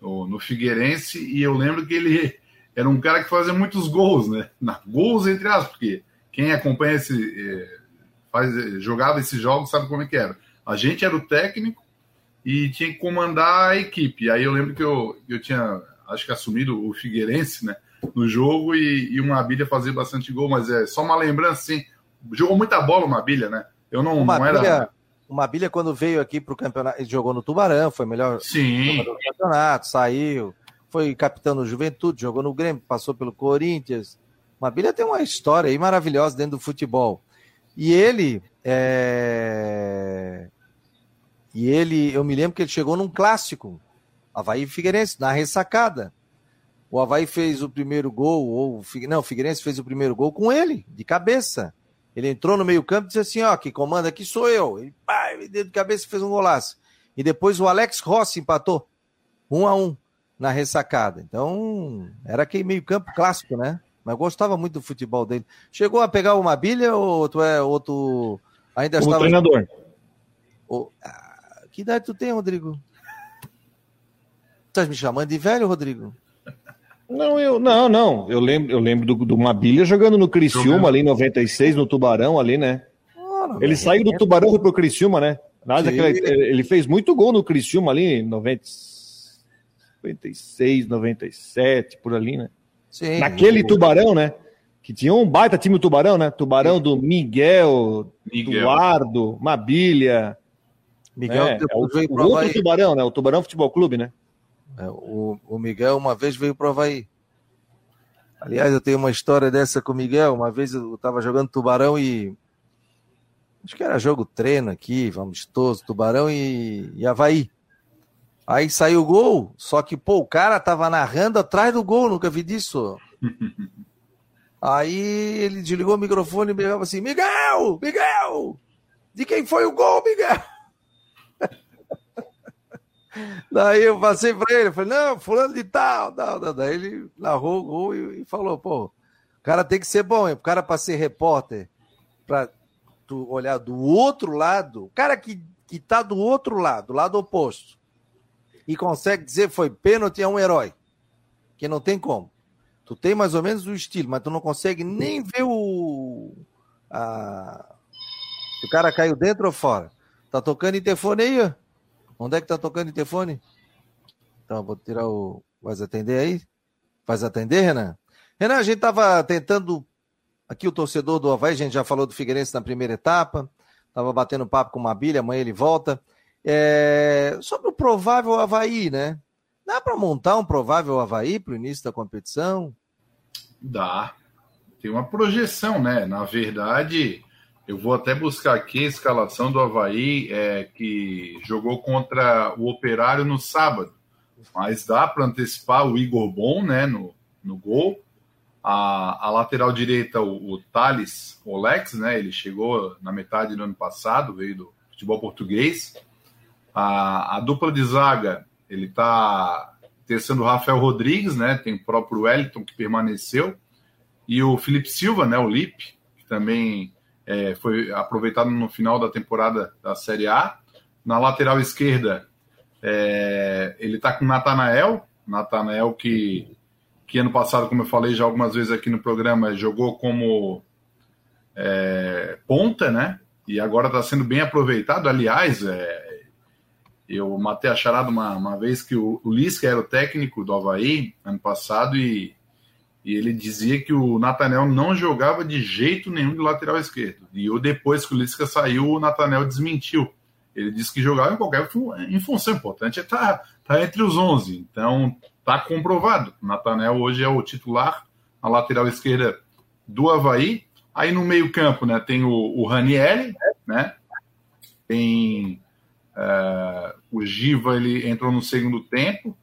no, no Figueirense, e eu lembro que ele (laughs) era um cara que fazia muitos gols, né? Na, gols entre aspas, porque quem acompanha esse. É, faz, jogava esses jogos sabe como é que era. A gente era o técnico e tinha que comandar a equipe. Aí eu lembro que eu, eu tinha, acho que assumido o Figueirense, né? No jogo e, e o Mabilha fazia bastante gol, mas é só uma lembrança assim. Jogou muita bola o Mabilha, né? Eu não, não era. O Mabilha, quando veio aqui para o campeonato, ele jogou no Tubarão, foi melhor Sim. do campeonato, saiu, foi capitão no Juventude, jogou no Grêmio, passou pelo Corinthians. O Mabilha tem uma história aí maravilhosa dentro do futebol. E ele. É... E ele, eu me lembro que ele chegou num clássico, Havaí Figueirense, na ressacada. O Havaí fez o primeiro gol, ou não, o Figueirense fez o primeiro gol com ele, de cabeça. Ele entrou no meio-campo e disse assim: ó, que comanda aqui sou eu. Ele, pá, de cabeça fez um golaço. E depois o Alex Rossi empatou, um a um, na ressacada. Então, era aquele meio-campo clássico, né? Mas gostava muito do futebol dele. Chegou a pegar uma bilha ou tu é outro. Ainda Como estava. treinador. Oh, que idade tu tem, Rodrigo? Estás me chamando de velho, Rodrigo? Não, eu não, não. Eu lembro, eu lembro do, do Mabilha jogando no Criciúma ali em 96, no Tubarão ali, né? ele saiu do Tubarão e pro Criciúma, né? Nada que ele, ele, fez muito gol no Criciúma ali em 96, 97, por ali, né? Sim, Naquele Tubarão, né? Que tinha um baita time Tubarão, né? Tubarão do Miguel, Miguel. Eduardo, Mabilha. Miguel é, é o, o outro Tubarão, né? O Tubarão Futebol Clube, né? É, o, o Miguel uma vez veio pro Havaí. Aliás, eu tenho uma história dessa com o Miguel. Uma vez eu estava jogando Tubarão e. Acho que era jogo treino aqui, vamos todos, Tubarão e, e Havaí. Aí saiu o gol, só que, pô, o cara tava narrando atrás do gol, nunca vi disso. (laughs) Aí ele desligou o microfone e me assim: Miguel! Miguel! De quem foi o gol, Miguel? Daí eu passei para ele, falei, não, fulano de tal. Daí ele narrou o gol e, falou, pô, o cara tem que ser bom, hein? o cara para ser repórter, para tu olhar do outro lado, o cara que, que tá do outro lado, do lado oposto, e consegue dizer foi pênalti, é um herói, que não tem como. Tu tem mais ou menos o estilo, mas tu não consegue nem ver o... A... O cara caiu dentro ou fora. Tá tocando ó. Onde é que tá tocando o telefone? Então, vou tirar o. Vai atender aí? Vai atender, Renan? Renan, a gente tava tentando. Aqui o torcedor do Havaí, a gente já falou do Figueirense na primeira etapa. Tava batendo papo com o Mabilha, amanhã ele volta. É... Sobre o provável Havaí, né? Dá para montar um provável Havaí para o início da competição? Dá. Tem uma projeção, né? Na verdade, eu vou até buscar aqui a escalação do Havaí, é, que jogou contra o Operário no sábado. Mas dá para antecipar o Igor Bom né, no, no gol. A, a lateral direita, o, o Thales Olex, né, ele chegou na metade do ano passado, veio do futebol português. A, a dupla de zaga, ele está terceiro o Rafael Rodrigues, né, tem o próprio Wellington que permaneceu. E o Felipe Silva, né, o Lipe, que também é, foi aproveitado no final da temporada da Série A. Na lateral esquerda, é, ele está com Natanael, Natanael que, que ano passado, como eu falei já algumas vezes aqui no programa, jogou como é, ponta, né? e agora está sendo bem aproveitado. Aliás, é, eu matei a charada uma, uma vez que o, o Lisca era o técnico do Havaí ano passado e, e ele dizia que o Natanel não jogava de jeito nenhum de lateral esquerdo. E eu, depois que o Lisca saiu, o Natanel desmentiu. Ele disse que jogava em qualquer em função. importante estar tá, entre os 11. Então, está comprovado. O Natanel hoje é o titular na lateral esquerda do Havaí. Aí no meio-campo, né, tem o, o Ranieri, né? Tem uh, o Giva, ele entrou no segundo tempo.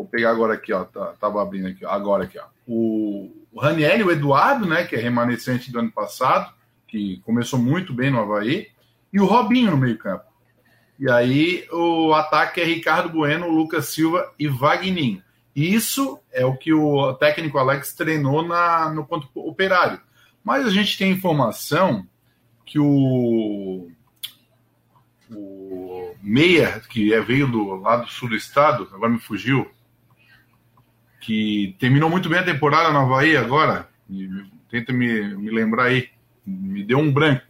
Vou pegar agora aqui, ó. Tá, tava abrindo aqui, ó, agora aqui, ó. O, o Ranieri, o Eduardo, né, que é remanescente do ano passado, que começou muito bem no Havaí, e o Robinho no meio-campo. E aí o ataque é Ricardo Bueno, Lucas Silva e Vagninho. Isso é o que o técnico Alex treinou na, no ponto operário. Mas a gente tem informação que o, o Meia, que é, veio do lado sul do estado, agora me fugiu, que terminou muito bem a temporada na Havaí agora, tenta me, me lembrar aí, me deu um branco.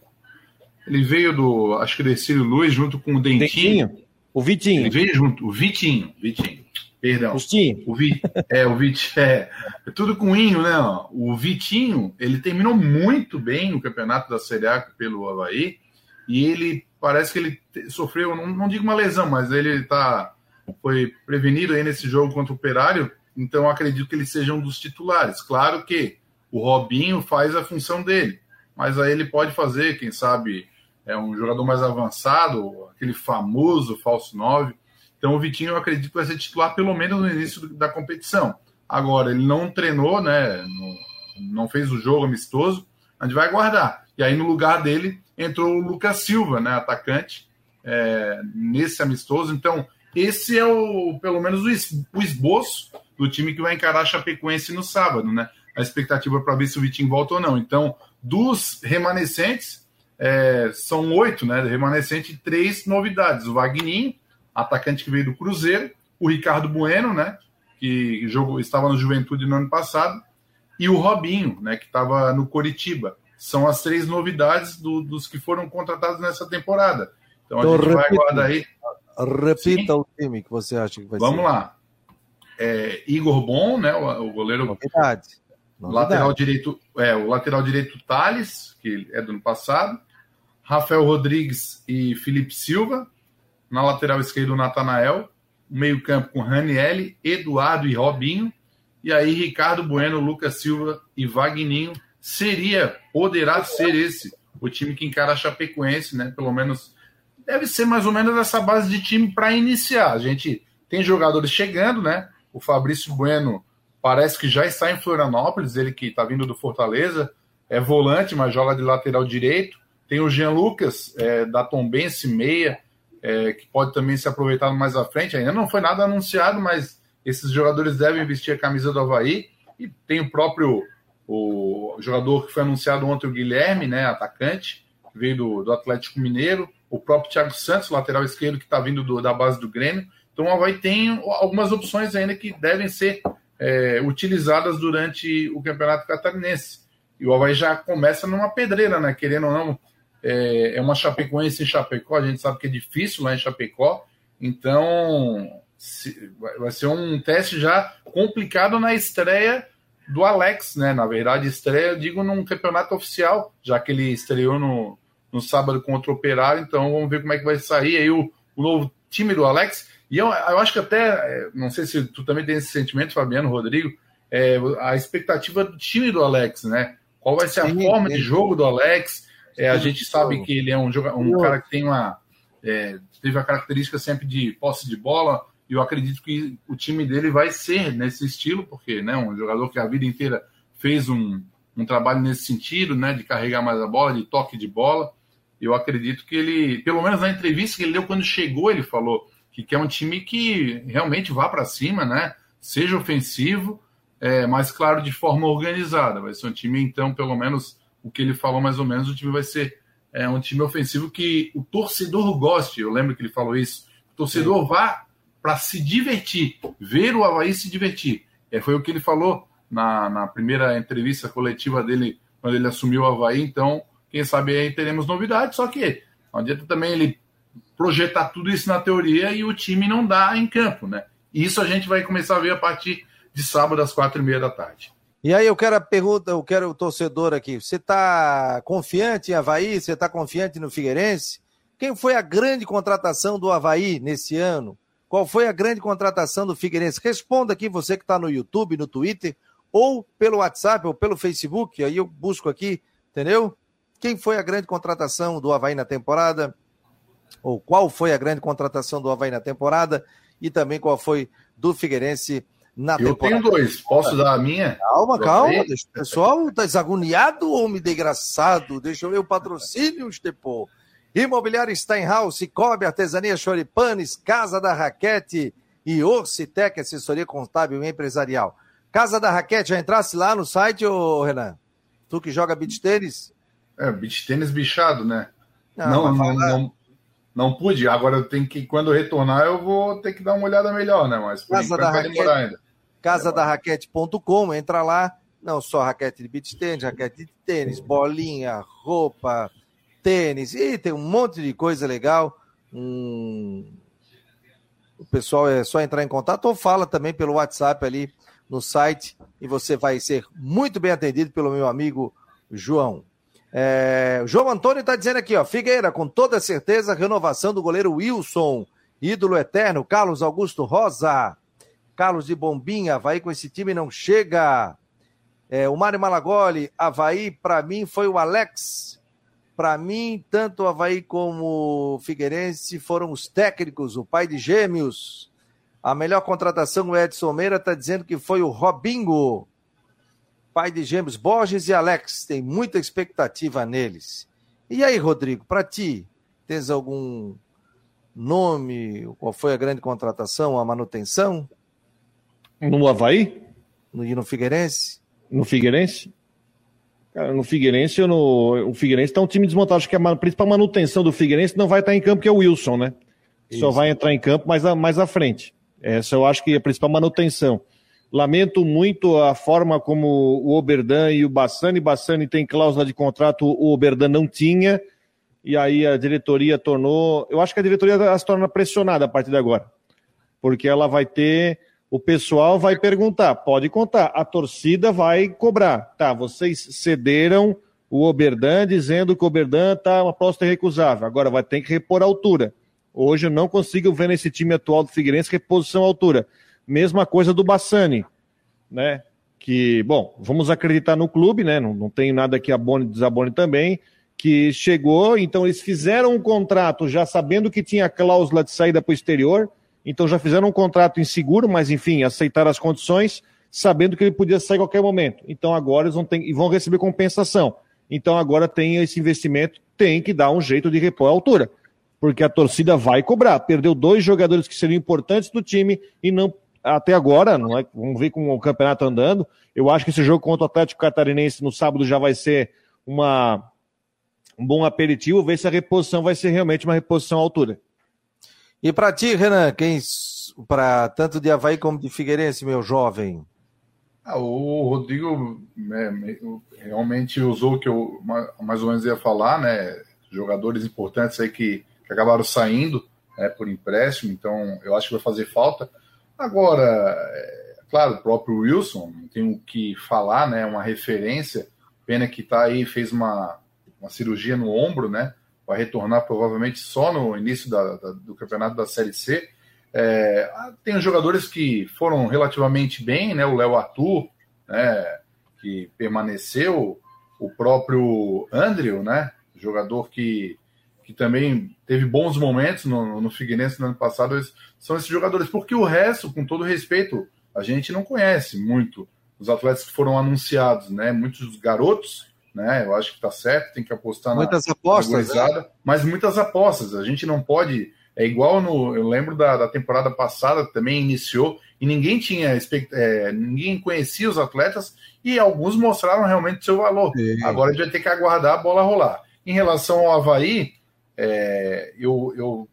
Ele veio do, acho que Decílio Luiz, junto com o Dentinho. Dentinho. O Vitinho. Ele veio junto, o Vitinho, Vitinho. Perdão. Vitinho. O Vi, é, o Vitinho, é, é, tudo com Inho, né? O Vitinho, ele terminou muito bem no campeonato da Série A pelo Havaí, e ele, parece que ele sofreu, não, não digo uma lesão, mas ele tá, foi prevenido aí nesse jogo contra o Operário, então acredito que ele seja um dos titulares. Claro que o Robinho faz a função dele, mas aí ele pode fazer, quem sabe, é um jogador mais avançado, aquele famoso falso 9. Então o Vitinho eu acredito que vai ser titular pelo menos no início da competição. Agora, ele não treinou, né? Não, fez o jogo amistoso, a gente vai guardar. E aí, no lugar dele, entrou o Lucas Silva, né? Atacante, é, nesse amistoso. Então, esse é o, pelo menos, o esboço do time que vai encarar a Chapecoense no sábado, né? A expectativa para ver se o Vitinho volta ou não. Então, dos remanescentes, é, são oito, né? Remanescente, três novidades. O Vagninho, atacante que veio do Cruzeiro, o Ricardo Bueno, né? Que jogou, estava no Juventude no ano passado, e o Robinho, né? Que estava no Coritiba. São as três novidades do, dos que foram contratados nessa temporada. Então a então, gente repita, vai aguardar aí. Repita Sim. o time que você acha que vai Vamos ser. Vamos lá. É, Igor Bom, né? O, o goleiro. Novidade. Novidade. Lateral direito, é, o lateral direito Thales, que é do ano passado. Rafael Rodrigues e Felipe Silva. Na lateral esquerda, o Natanael. Meio-campo com Ranielli, Eduardo e Robinho. E aí, Ricardo Bueno, Lucas Silva e Vagninho. Seria, poderá ser esse, o time que encara a Chapecoense, né? Pelo menos deve ser mais ou menos essa base de time para iniciar. A gente tem jogadores chegando, né? O Fabrício Bueno parece que já está em Florianópolis, ele que está vindo do Fortaleza, é volante, mas joga de lateral direito. Tem o Jean Lucas, é, da Tombense Meia, é, que pode também ser aproveitado mais à frente. Ainda não foi nada anunciado, mas esses jogadores devem vestir a camisa do Havaí. E tem o próprio o jogador que foi anunciado ontem, o Guilherme, né, atacante, que veio do, do Atlético Mineiro. O próprio Thiago Santos, lateral esquerdo, que está vindo do, da base do Grêmio. Então o Havaí tem algumas opções ainda que devem ser é, utilizadas durante o Campeonato Catarinense. E o Havaí já começa numa pedreira, né? Querendo ou não, é, é uma Chapecoense em Chapecó, a gente sabe que é difícil lá em Chapecó, então se, vai ser um teste já complicado na estreia do Alex, né? Na verdade, estreia, eu digo, num campeonato oficial, já que ele estreou no, no sábado contra o Operário, então vamos ver como é que vai sair aí o, o novo time do Alex. E eu, eu acho que até, é, não sei se tu também tem esse sentimento, Fabiano, Rodrigo, é, a expectativa do time do Alex, né? Qual vai ser a Sim, forma de jogo do Alex? É, a gente sabe que ele é um, um cara que tem uma. É, teve a característica sempre de posse de bola, e eu acredito que o time dele vai ser nesse estilo, porque né, um jogador que a vida inteira fez um, um trabalho nesse sentido, né, de carregar mais a bola, de toque de bola. Eu acredito que ele, pelo menos na entrevista que ele deu quando chegou, ele falou que quer um time que realmente vá para cima, né, seja ofensivo, é, mas claro, de forma organizada. Vai ser um time, então, pelo menos o que ele falou mais ou menos, o time vai ser é, um time ofensivo que o torcedor goste. Eu lembro que ele falou isso. O torcedor Sim. vá para se divertir, ver o Havaí se divertir. É, foi o que ele falou na, na primeira entrevista coletiva dele, quando ele assumiu o Havaí. Então, quem sabe aí teremos novidades, só que não adianta também ele projetar tudo isso na teoria e o time não dá em campo, né? Isso a gente vai começar a ver a partir de sábado às quatro e meia da tarde. E aí eu quero a pergunta, eu quero o torcedor aqui. Você está confiante em Havaí? Você está confiante no Figueirense? Quem foi a grande contratação do Havaí nesse ano? Qual foi a grande contratação do Figueirense? Responda aqui você que está no YouTube, no Twitter, ou pelo WhatsApp, ou pelo Facebook. Aí eu busco aqui, entendeu? Quem foi a grande contratação do Havaí na temporada? Ou qual foi a grande contratação do Havaí na temporada? E também qual foi do Figueirense na eu temporada. Eu tenho dois. Posso dar a minha? Calma, calma. Deixa o pessoal tá desagoniado, homem desgraçado. Deixa eu ver o patrocínio, Estepô. Imobiliário Steinhaus, Cobre, Artesania Choripanes, Casa da Raquete e Orcitec, assessoria contábil e empresarial. Casa da Raquete, já entrasse lá no site, ô Renan? Tu que joga beach tênis? É, beach tênis bichado, né? Não, não, não, não, não, pude. Agora eu tenho que, quando retornar, eu vou ter que dar uma olhada melhor, né? Mas por Casa da vai demorar ainda. Casadarraquete.com, entra lá. Não só raquete de beach tênis, raquete de tênis, bolinha, roupa, tênis, e tem um monte de coisa legal. Hum... O pessoal é só entrar em contato ou fala também pelo WhatsApp ali no site e você vai ser muito bem atendido pelo meu amigo João. É, João Antônio está dizendo aqui, ó, Figueira, com toda certeza, renovação do goleiro Wilson, ídolo eterno, Carlos Augusto Rosa, Carlos de Bombinha, Havaí com esse time não chega. É, o Mário Malagoli, Havaí, para mim, foi o Alex. Para mim, tanto o Havaí como o Figueirense foram os técnicos, o pai de gêmeos. A melhor contratação, o Edson Meira está dizendo que foi o Robingo pai de gêmeos Borges e Alex, tem muita expectativa neles. E aí, Rodrigo, para ti, tens algum nome? Qual foi a grande contratação, a manutenção? No Havaí? No, e no Figueirense? No Figueirense? Cara, no Figueirense, no, o Figueirense está um time desmontado. Acho que a principal manutenção do Figueirense não vai estar em campo, que é o Wilson, né? Isso. Só vai entrar em campo mais, a, mais à frente. Essa eu acho que é a principal manutenção. Lamento muito a forma como o Oberdan e o Bassani. Bassani tem cláusula de contrato, o Oberdan não tinha. E aí a diretoria tornou. Eu acho que a diretoria se torna pressionada a partir de agora. Porque ela vai ter. O pessoal vai perguntar, pode contar, a torcida vai cobrar. Tá, vocês cederam o Oberdan dizendo que o Oberdan está uma aposta recusável. Agora vai ter que repor a altura. Hoje eu não consigo ver nesse time atual do Figueirense reposição à altura. Mesma coisa do Bassani, né? Que, bom, vamos acreditar no clube, né? Não, não tenho nada que abone, desabone também. Que chegou, então eles fizeram um contrato já sabendo que tinha cláusula de saída para o exterior, então já fizeram um contrato inseguro, mas enfim, aceitaram as condições, sabendo que ele podia sair a qualquer momento. Então agora eles vão, ter, e vão receber compensação. Então agora tem esse investimento, tem que dar um jeito de repor a altura porque a torcida vai cobrar. Perdeu dois jogadores que seriam importantes do time e não até agora, não é? vamos ver como o campeonato andando. Eu acho que esse jogo contra o Atlético Catarinense no sábado já vai ser uma, um bom aperitivo, ver se a reposição vai ser realmente uma reposição à altura. E para ti, Renan, quem para tanto de Havaí como de Figueirense, meu jovem? Ah, o Rodrigo né, realmente usou o que eu mais ou menos ia falar, né? Jogadores importantes aí que, que acabaram saindo né, por empréstimo, então eu acho que vai fazer falta. Agora, é, claro, o próprio Wilson, não tenho o que falar, né? Uma referência. Pena que tá aí, fez uma, uma cirurgia no ombro, né? Vai retornar provavelmente só no início da, da, do campeonato da Série C. É, tem os jogadores que foram relativamente bem, né? O Léo Arthur, né? Que permaneceu, o próprio Andrew, né? Jogador que que também teve bons momentos no, no Figueirense no ano passado, são esses jogadores. Porque o resto, com todo respeito, a gente não conhece muito os atletas que foram anunciados, né? Muitos garotos, né? Eu acho que está certo, tem que apostar muitas na apostas, né? mas muitas apostas. A gente não pode. É igual no. Eu lembro da, da temporada passada também iniciou e ninguém tinha é, ninguém conhecia os atletas e alguns mostraram realmente seu valor. Sim. Agora a gente vai ter que aguardar a bola rolar. Em relação ao Havaí, é, eu, eu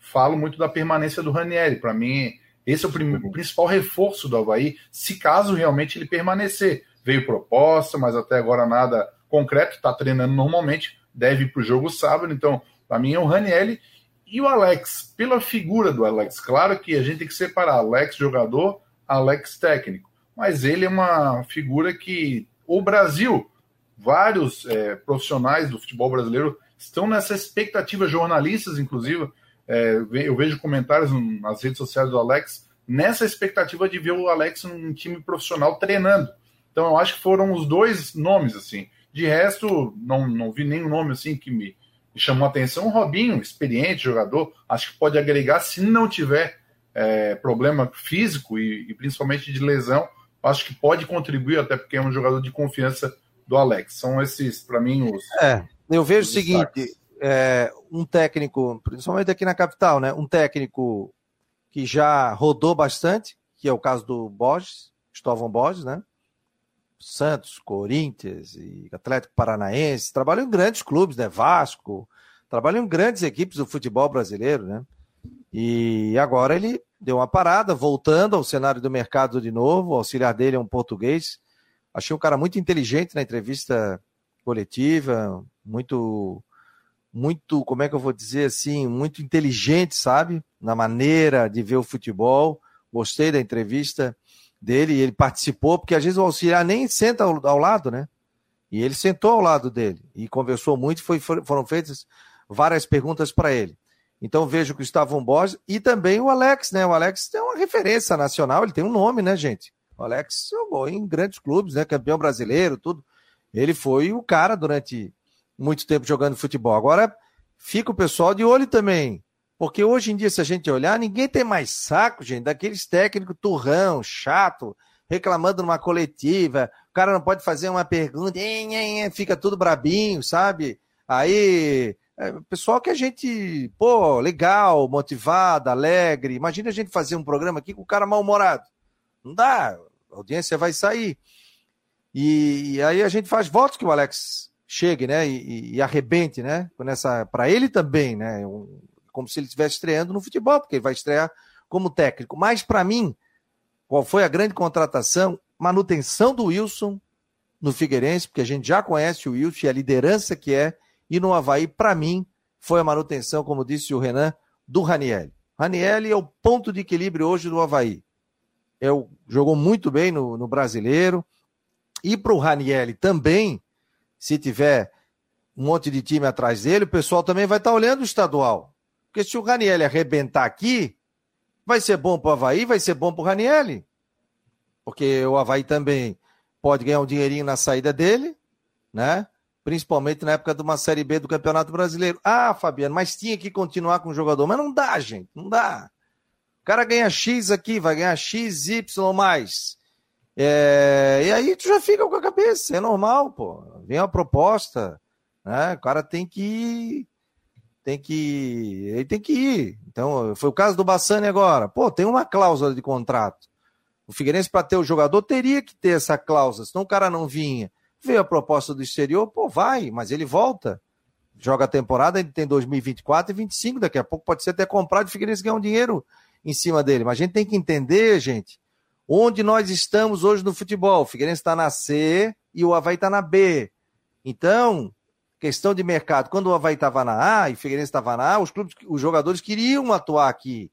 falo muito da permanência do Ranieri. Para mim, esse é o, o principal reforço do Havaí, se caso realmente ele permanecer. Veio proposta, mas até agora nada concreto, está treinando normalmente, deve ir para o jogo sábado. Então, para mim é o Ranielli e o Alex, pela figura do Alex. Claro que a gente tem que separar Alex jogador, Alex técnico. Mas ele é uma figura que o Brasil, vários é, profissionais do futebol brasileiro estão nessa expectativa, jornalistas, inclusive. É, eu vejo comentários nas redes sociais do Alex nessa expectativa de ver o Alex num time profissional treinando. Então eu acho que foram os dois nomes, assim. De resto, não, não vi nenhum nome assim que me, me chamou a atenção. O Robinho, experiente jogador, acho que pode agregar se não tiver é, problema físico e, e, principalmente de lesão. Acho que pode contribuir, até porque é um jogador de confiança do Alex. São esses, para mim, os. É, eu vejo o seguinte: é, um técnico, principalmente aqui na capital, né? Um técnico que já rodou bastante, que é o caso do Borges, Estovão Borges, né? Santos, Corinthians e Atlético Paranaense, trabalham em grandes clubes, né? Vasco, trabalham em grandes equipes do futebol brasileiro, né? E agora ele deu uma parada, voltando ao cenário do mercado de novo. O auxiliar dele é um português. Achei um cara muito inteligente na entrevista coletiva, muito, muito, como é que eu vou dizer assim, muito inteligente, sabe? Na maneira de ver o futebol. Gostei da entrevista dele, ele participou, porque às vezes o auxiliar nem senta ao, ao lado, né? E ele sentou ao lado dele e conversou muito, foi, foram feitas várias perguntas para ele. Então vejo que o Gustavo Borges e também o Alex, né? O Alex tem uma referência nacional, ele tem um nome, né, gente? O Alex jogou em grandes clubes, né? Campeão brasileiro, tudo. Ele foi o cara durante muito tempo jogando futebol. Agora fica o pessoal de olho também. Porque hoje em dia, se a gente olhar, ninguém tem mais saco, gente, daqueles técnicos turrão, chato, reclamando numa coletiva. O cara não pode fazer uma pergunta, fica tudo brabinho, sabe? Aí, é, pessoal que a gente, pô, legal, motivado, alegre. Imagina a gente fazer um programa aqui com o cara mal-humorado. Não dá, a audiência vai sair. E, e, aí a gente faz votos que o Alex chegue, né? E, e arrebente, né? Para ele também, né? Como se ele estivesse estreando no futebol, porque ele vai estrear como técnico. Mas, para mim, qual foi a grande contratação? Manutenção do Wilson no Figueirense, porque a gente já conhece o Wilson e a liderança que é, e no Havaí, para mim, foi a manutenção, como disse o Renan, do Raniel. Raniel é o ponto de equilíbrio hoje do Havaí. É o, jogou muito bem no, no brasileiro. E para o Raniel também, se tiver um monte de time atrás dele, o pessoal também vai estar tá olhando o estadual. Porque se o Raniel arrebentar aqui, vai ser bom para o Havaí, vai ser bom para o Raniel. Porque o Havaí também pode ganhar um dinheirinho na saída dele, né? Principalmente na época de uma Série B do Campeonato Brasileiro. Ah, Fabiano, mas tinha que continuar com o jogador. Mas não dá, gente, não dá. O cara ganha X aqui, vai ganhar X, Y mais. É... E aí tu já fica com a cabeça, é normal, pô. Vem uma proposta, né? O cara tem que tem que. Ele tem que ir. Então, foi o caso do Bassani agora. Pô, tem uma cláusula de contrato. O Figueirense, para ter o jogador, teria que ter essa cláusula, senão o cara não vinha. Veio a proposta do exterior, pô, vai, mas ele volta. Joga a temporada, ele tem 2024 e 2025, daqui a pouco pode ser até comprado e o Figueirense ganhar um dinheiro em cima dele. Mas a gente tem que entender, gente, onde nós estamos hoje no futebol. O Figueirense está na C e o Havaí está na B. Então, questão de mercado, quando o Havaí estava na A e o Figueirense estava na A, os clubes, os jogadores queriam atuar aqui.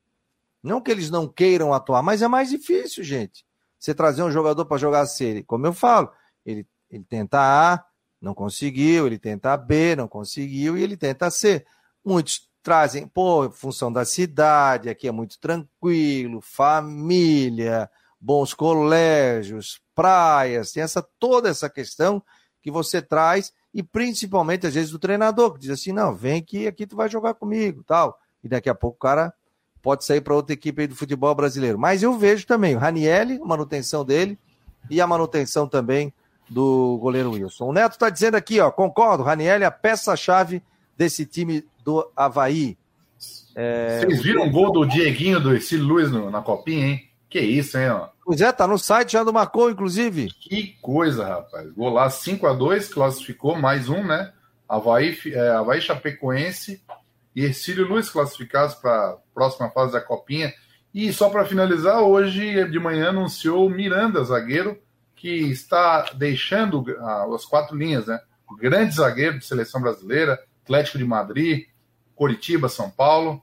Não que eles não queiram atuar, mas é mais difícil, gente. Você trazer um jogador para jogar C, como eu falo, ele, ele tenta A, não conseguiu, ele tenta B, não conseguiu, e ele tenta C. Muitos trazem, pô, função da cidade, aqui é muito tranquilo, família, bons colégios, praias, tem essa toda essa questão que você traz e principalmente às vezes do treinador, que diz assim: não, vem aqui, aqui tu vai jogar comigo, tal. E daqui a pouco o cara pode sair para outra equipe do futebol brasileiro. Mas eu vejo também o Ranielli, a manutenção dele, e a manutenção também do goleiro Wilson. O Neto está dizendo aqui, ó, concordo, Ranielli é a peça-chave desse time do Havaí. É... Vocês viram o gol do Dieguinho do Estilo Luiz na copinha, hein? Que isso, hein? Ó. Pois é, tá no site, já do marcou, inclusive. Que coisa, rapaz. Gol lá 5 a 2 classificou, mais um, né? Havaí, é, Havaí Chapecoense e Ercílio Luiz classificados para a próxima fase da Copinha. E só para finalizar, hoje de manhã anunciou o Miranda, zagueiro, que está deixando as quatro linhas, né? grande zagueiro de seleção brasileira, Atlético de Madrid, Coritiba, São Paulo.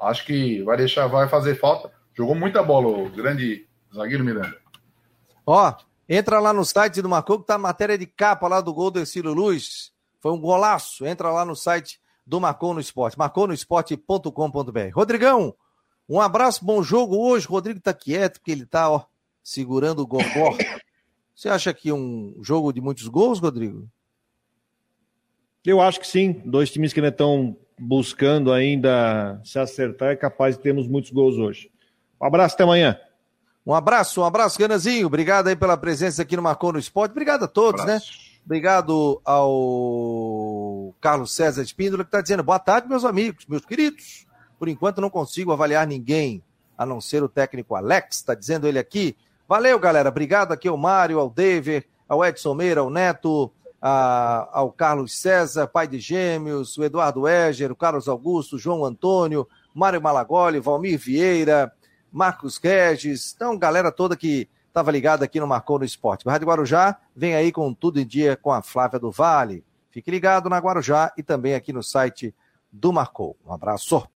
Acho que vai deixar, vai fazer falta. Jogou muita bola o grande zagueiro Miranda. Ó, entra lá no site do Marcou que tá a matéria de capa lá do gol do Ercílio Luz. Foi um golaço. Entra lá no site do Marcou no Esporte, marconosport.com.br. Rodrigão, um abraço, bom jogo hoje. O Rodrigo tá quieto porque ele tá, ó, segurando o gogó. Você acha que um jogo de muitos gols, Rodrigo? Eu acho que sim. Dois times que ainda estão buscando ainda se acertar é capaz de termos muitos gols hoje. Um abraço, até amanhã. Um abraço, um abraço, Ganazinho. Obrigado aí pela presença aqui no Marcou no Esporte. Obrigado a todos, um né? Obrigado ao Carlos César Espíndola, que está dizendo boa tarde, meus amigos, meus queridos. Por enquanto não consigo avaliar ninguém, a não ser o técnico Alex, está dizendo ele aqui. Valeu, galera. Obrigado aqui ao Mário, ao David, ao Edson Meira, ao Neto, a, ao Carlos César, pai de gêmeos, o Eduardo Eger, o Carlos Augusto, João Antônio, Mário Malagoli, Valmir Vieira, Marcos Regis. Então, galera toda que estava ligada aqui no Marcou no Esporte. O Rádio Guarujá vem aí com tudo em dia com a Flávia do Vale. Fique ligado na Guarujá e também aqui no site do Marcou. Um abraço.